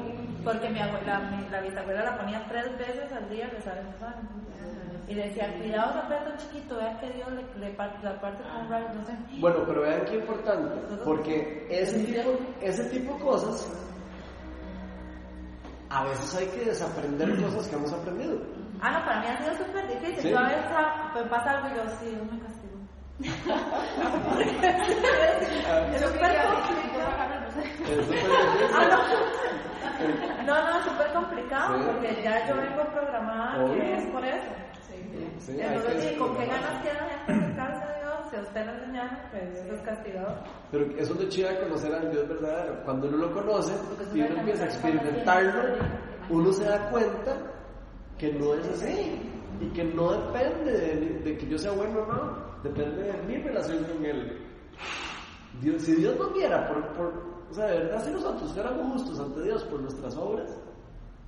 Porque mi abuela, mi- la bisabuela la ponía tres veces al día rezar el rosario. Y decía, cuidado, un chiquito, vea que Dios le, le parte, la parte con un rayo, no sé.
Bueno, pero vean qué importante, porque ese tipo, ese tipo de cosas, a veces hay que desaprender cosas que hemos aprendido.
Ah, no, para mí ha sido súper difícil.
Sí.
Yo a veces ah, me pasa algo y yo, sí, Dios me castigo. es súper complicado. Ah, no. No, no, es súper complicado
Sí.
porque ya yo vengo programada
Obvio.
que es por eso.
Sí,
Entonces, sí, ¿con qué ganas la gente a Dios? Si a usted le enseñaron Dios es castigador.
Pero eso es lo chido de conocer al Dios verdadero. Cuando uno lo conoce y uno empieza a experimentarlo, uno se da cuenta que no es así. Y que no depende de, de que yo sea bueno o no. Depende de mi relación con Él. Dios, si Dios nos viera por, por, o sea, de verdad, si nosotros fuéramos justos ante Dios por nuestras obras,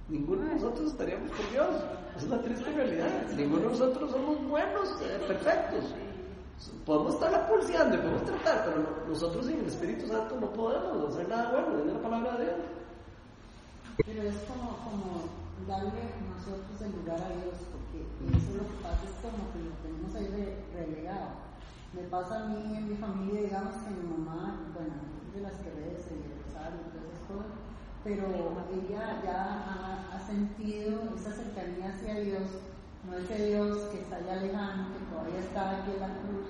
ninguno de nosotros estaríamos con Dios. Es la triste realidad. Ninguno de nosotros somos buenos, eh, perfectos. Podemos estar pulseando y podemos tratar, pero no- nosotros sin el Espíritu Santo no podemos hacer nada bueno, es la palabra de Dios.
Pero es como, como darle nosotros el lugar a Dios, porque eso lo que pasa es como que lo tenemos ahí re- relegado. Me pasa a mí en mi familia, digamos que mi mamá, bueno, de las que y el rosario y todas esas cosas, pero ella ya ha, ha sentido esa cercanía hacia Dios, no ese Dios que está allá lejano, que todavía está aquí en la cruz,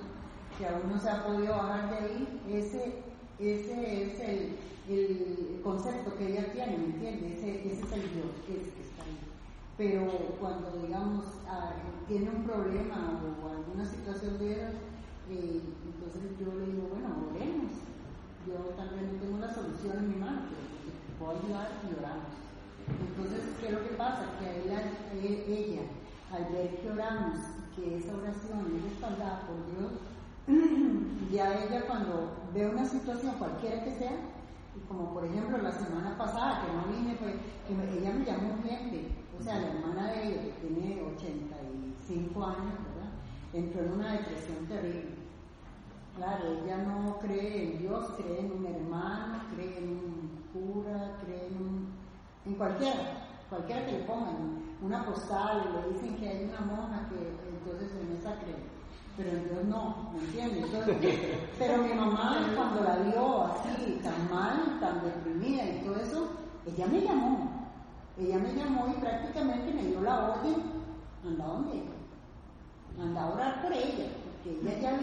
que aún no se ha podido bajar de ahí, ese, ese es el, el concepto que ella tiene, ¿me entiendes? Ese, ese es el Dios que, es- que está ahí. Pero cuando, digamos, ah, tiene un problema o alguna situación de esas, eh, entonces yo le digo, bueno, oremos. Yo también no tengo la solución en mi mano, pero puedo ayudar y oramos. Entonces, ¿qué es lo que pasa? Que a ella, al ver que oramos, que esa oración es respaldada por Dios, ya ella cuando ve una situación cualquiera que sea, como por ejemplo la semana pasada que no vine, pues que ella me llamó gente, o sea, la hermana de ella que tiene 85 años, ¿verdad? Entró en una depresión terrible. Claro, ella no cree en Dios, cree en un hermano, cree en un cura, cree en, un- en cualquiera, cualquiera que le pongan una postal, le dicen que hay una monja que entonces en esa cree, pero en Dios no, ¿me entiendes? Entonces, pero mi mamá cuando la vio así, tan mal, tan deprimida y todo eso, ella me llamó, ella me llamó y prácticamente me dio la orden, anda donde anda a orar por ella, porque ella ya ha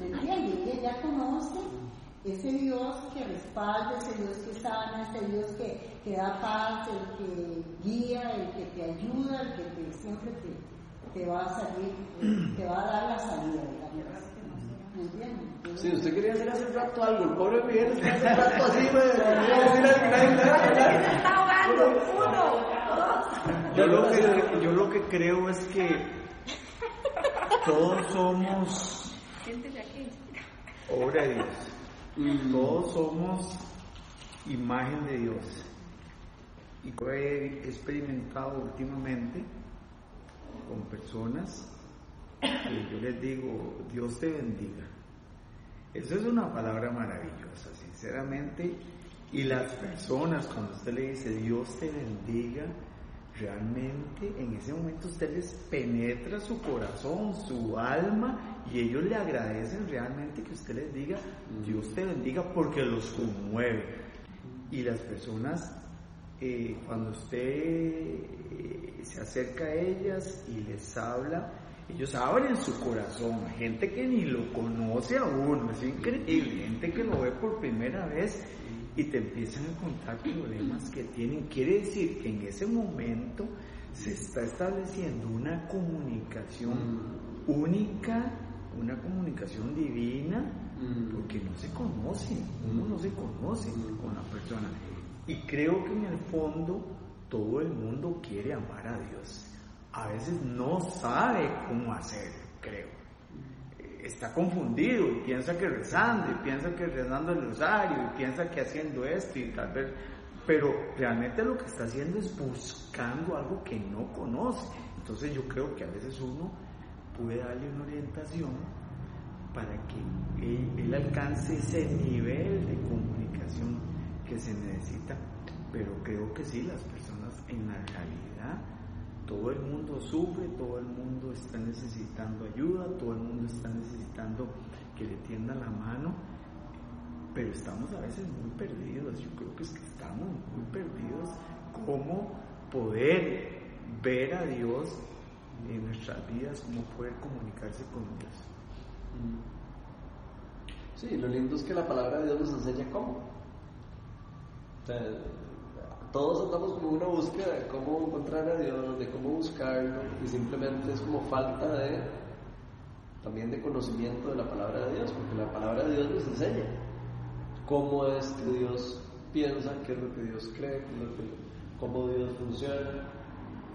¿me entiendes? Ella ya conoce ese Dios que respalda, ese Dios que sana, ese Dios que, que da paz, el que guía, el que te ayuda, el que te- siempre te, te va a salir, te va a dar la salida, digamos. ¿Me entiendes?
Si usted quería hacer hace rato algo, el pobre Miguel está hace rato así, nadie-
está ahogando, uno, dos.
Yo lo que, yo lo que creo es que todos somos. Obra de Dios. Todos somos imagen de Dios. Y yo he experimentado últimamente con personas que yo les digo, Dios te bendiga. Eso es una palabra maravillosa, sinceramente. Y las personas, cuando usted le dice Dios te bendiga, realmente en ese momento usted les penetra su corazón, su alma, y ellos le agradecen realmente que usted les diga Dios te bendiga porque los conmueve. Y las personas, eh, cuando usted eh, se acerca a ellas y les habla, ellos abren su corazón a gente que ni lo conoce a uno, es increíble, gente que lo ve por primera vez y te empiezan a contar problemas que tienen. Quiere decir que en ese momento se está estableciendo una comunicación única, una comunicación divina, porque no se conocen, uno no se conoce con la persona. Y creo que en el fondo todo el mundo quiere amar a Dios. A veces no sabe cómo hacerlo, creo. Está confundido y piensa que rezando y piensa que rezando el rosario y piensa que haciendo esto y tal vez pero realmente lo que está haciendo es buscando algo que no conoce. Entonces yo creo que a veces uno puede darle una orientación para que él, él alcance ese nivel de comunicación que se necesita pero creo que sí las personas en la realidad todo el mundo sufre, todo el mundo está necesitando ayuda, todo el mundo está necesitando que le tienda la mano, pero estamos a veces muy perdidos. Yo creo que es que estamos muy perdidos. ¿Cómo poder ver a Dios en nuestras vidas? ¿Cómo poder comunicarse con Dios?
Sí, lo lindo es que la palabra de Dios nos enseña cómo. Todos andamos como una búsqueda de cómo encontrar a Dios, de cómo buscarlo, y simplemente es como falta de también de conocimiento de la palabra de Dios, porque la palabra de Dios nos enseña cómo es que Dios piensa, qué es lo que Dios cree, cómo Dios funciona,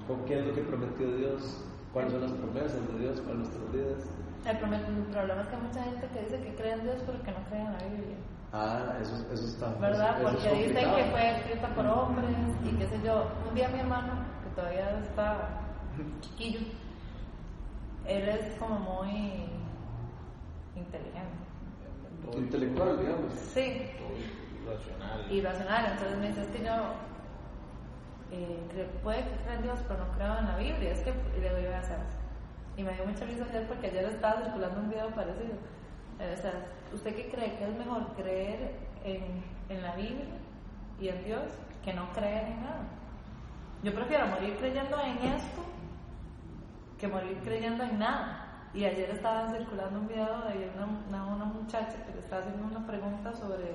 con qué es lo que prometió Dios, cuáles son las promesas de Dios para nuestras vidas.
El problema es que hay mucha gente que dice que cree en Dios pero que no cree en la Biblia.
Ah, eso, eso está.
¿Verdad?
eso es
Porque dicen
complicado.
que fue escrita por hombres y qué sé yo. Un día mi hermano, que todavía está chiquillo, él es como muy inteligente.
Intelectual, digamos.
Sí,
Racional.
irracional. Entonces me dice, es que yo eh, puede que crea en Dios, pero no creo en la Biblia. Es que le a hacer. Y me dio mucha risa ayer porque ayer estaba circulando un video parecido. Eh, O sea, ¿usted qué cree? ¿Que es mejor creer en, en la Biblia y en Dios que no creer en nada? Yo prefiero morir creyendo en esto que morir creyendo en nada. Y ayer estaba circulando un video de una, una, una muchacha que le estaba haciendo una pregunta sobre,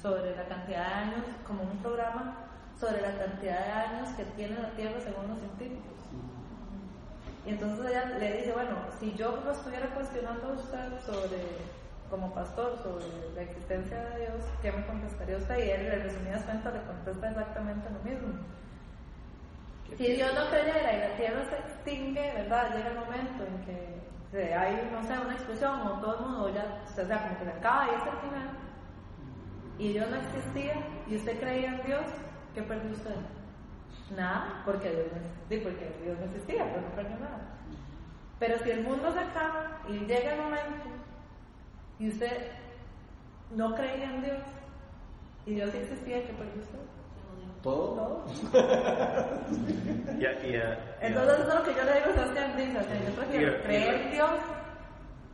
sobre la cantidad de años, como un programa sobre la cantidad de años que tiene la Tierra según los científicos. Y entonces ella le dice, bueno, si yo lo estuviera cuestionando a usted sobre, como pastor, sobre la existencia de Dios, ¿qué me contestaría usted? Y él, en resumidas cuentas, le contesta exactamente lo mismo. Si Dios no creyera y la tierra se extingue, ¿verdad? Llega el momento en que se- hay, no sé, una explosión o todo el mundo ya, o sea, como que se acaba y es el final, y Dios no existía y usted creía en Dios, ¿qué perdió usted? Nada, porque Dios no existía, porque Dios no existía, pero no perdió nada. Pero si el mundo se acaba y llega el momento y usted no creía en Dios y Dios sí existía, ¿qué perdió usted?
Todo.
Ya, ya,
Entonces eso es lo que yo le digo a Sebastián dice, o sea, yo prefiero creer en Dios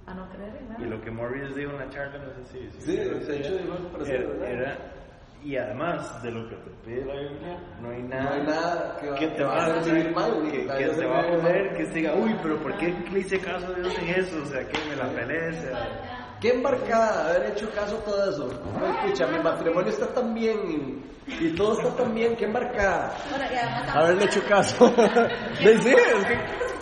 a no creer en nada.
Y lo que Morris dijo en la charla, no sé si...
Sí,
sé,
hecho, dijo algo parecido,
era,
¿verdad?
era- y además de lo que te pide la Biblia, no hay nada,
No hay nada que va-
te va a
recibir mal,
que,
que
te va a joder, que te diga, uy, pero ¿por qué le hice caso a Dios en eso? O sea, que me la peleé, o sea...
Qué embarcada haber hecho caso a todo eso. Ay, pucha, mi matrimonio está tan bien y, y todo está tan bien, qué embarcada. Haberle hecho caso. ¿De sí? es que-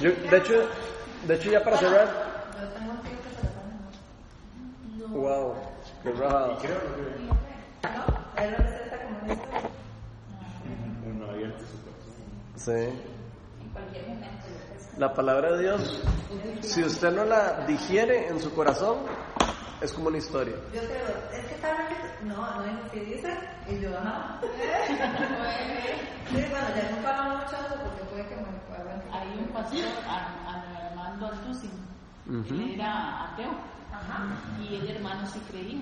Yo, de hecho, de hecho ya para cerrar. Wow. Qué rajado.
¿No? Él lo presenta como una historia.
Uno abierto su corazón.
Sí.
En cualquier momento.
La palabra de Dios, si usted no la digiere en su corazón, es como una historia.
Yo te es que tal vez, no, no es si y yo, ajá. Bueno, ya nunca hablamos mucho de eso
Hay un pastor, a- a Armando Altucin,
Ujú.
él era ateo, y el hermano sí creía.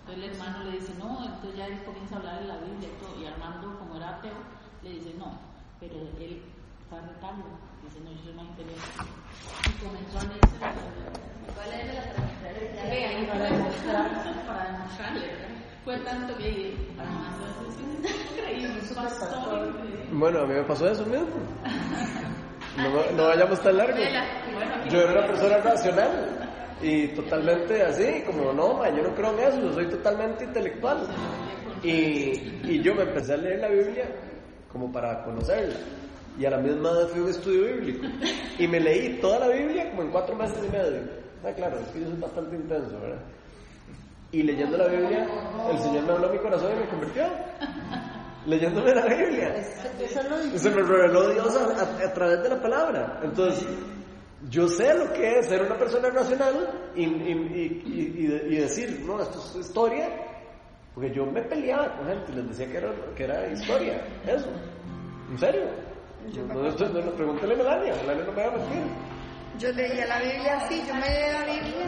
Entonces el hermano le dice, no, entonces ya él comienza a hablar de la Biblia y todo, y Armando, como era ateo, le dice, no, pero él fue a retarlo, dice, no, yo soy más inteligente. Y comenzó a leerse la
¿Cuál es la transferencia?
Ve, para para demostrarle, ¿verdad? Fue tanto que Armando Altucin es increíble, un pastor.
Bueno, a mí me pasó eso mismo. No, no vayamos tan largo. Yo era una persona racional y totalmente así, como no, ma, yo no creo en eso, yo soy totalmente intelectual. Y, y yo me empecé a leer la Biblia como para conocerla. Y a la misma vez fui a un estudio bíblico. Y me leí toda la Biblia como en cuatro meses y medio. Ah, claro, es que yo soy bastante intenso, ¿verdad? Y leyendo la Biblia, el Señor me habló a mi corazón y me convirtió. Leyéndome la Biblia. Se me reveló Dios a, a- a través de la palabra. Entonces, yo sé lo que es ser una persona racional y, y- y- y- y decir, no, esto es historia, porque yo me peleaba con gente y les decía que era, que era historia, eso. ¿En serio? No, no, esto- no, no, pregúntale a Melania, Melania no me va a mentir.
Yo leía la Biblia así, yo me leía la Biblia.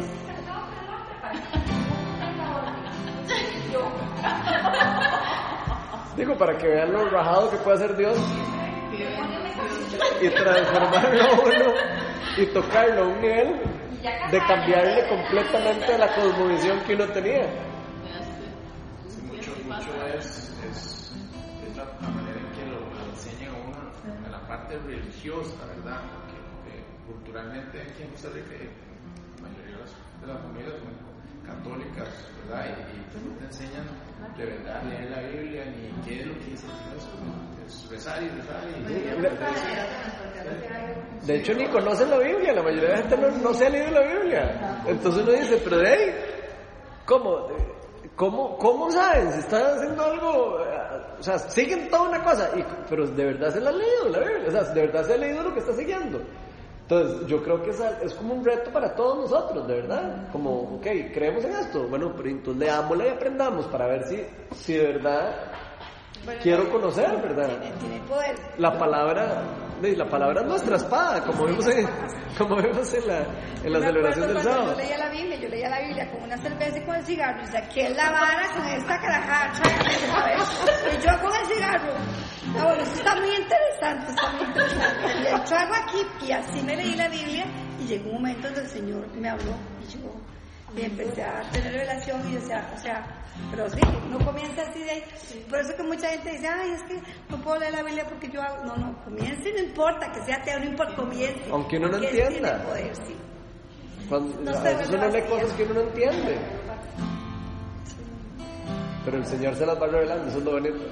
Digo, para que vean lo rajado que puede hacer Dios y transformarlo a uno y tocarlo a un nivel de cambiarle completamente la cosmovisión que uno tenía.
Mucho, mucho es, la, manera en que lo, lo enseñan a uno en la parte religiosa, ¿verdad? Porque eh, culturalmente aquí en Costa Rica, eh, la mayoría de las, de las familias son católicas, ¿verdad? Y, y no te enseñan de verdad leer la Biblia ni qué es lo que dice Dios, ¿no? es rezar y rezar y...
De hecho, ni conocen la Biblia, la mayoría de la gente no, no se ha leído la Biblia. Entonces uno dice, pero hey, ¿cómo? ¿Cómo, ¿Cómo saben? Si están haciendo algo, eh, o sea, siguen toda una cosa, y, pero de verdad se la han leído la Biblia, o sea, de verdad se ha leído lo que está siguiendo. Entonces, yo creo que es, es como un reto para todos nosotros, de verdad. Como, ok, creemos en esto, bueno, pero entonces leámosla y aprendamos para ver si, si de verdad
Bueno,
quiero conocer, ¿verdad?
Tiene, tiene poder.
La palabra, la palabra es nuestra espada, como vimos en, como vimos en la, en la celebración del sábado.
Yo leía la Biblia, yo leía la Biblia con una cerveza y con el cigarro y saqué la vara con esta carajacha y yo con el cigarro. Ah, bueno, eso está muy interesante, está muy interesante. Y el trago aquí y así me leí la Biblia y llegó un momento donde el Señor me habló y y empecé a tener relación y o sea, o sea, pero sí, no comienza así de ahí. Por eso que mucha gente dice, ay, es que no puedo leer la Biblia porque yo hago. No, no, comience, no importa, que sea ateo, no importa, comience.
Aunque uno no entienda.
tiene poder, sí.
Cuando,
No
a veces uno
¿verdad?
lee cosas que uno no entiende, pero el Señor se las va revelando, eso es lo bonito.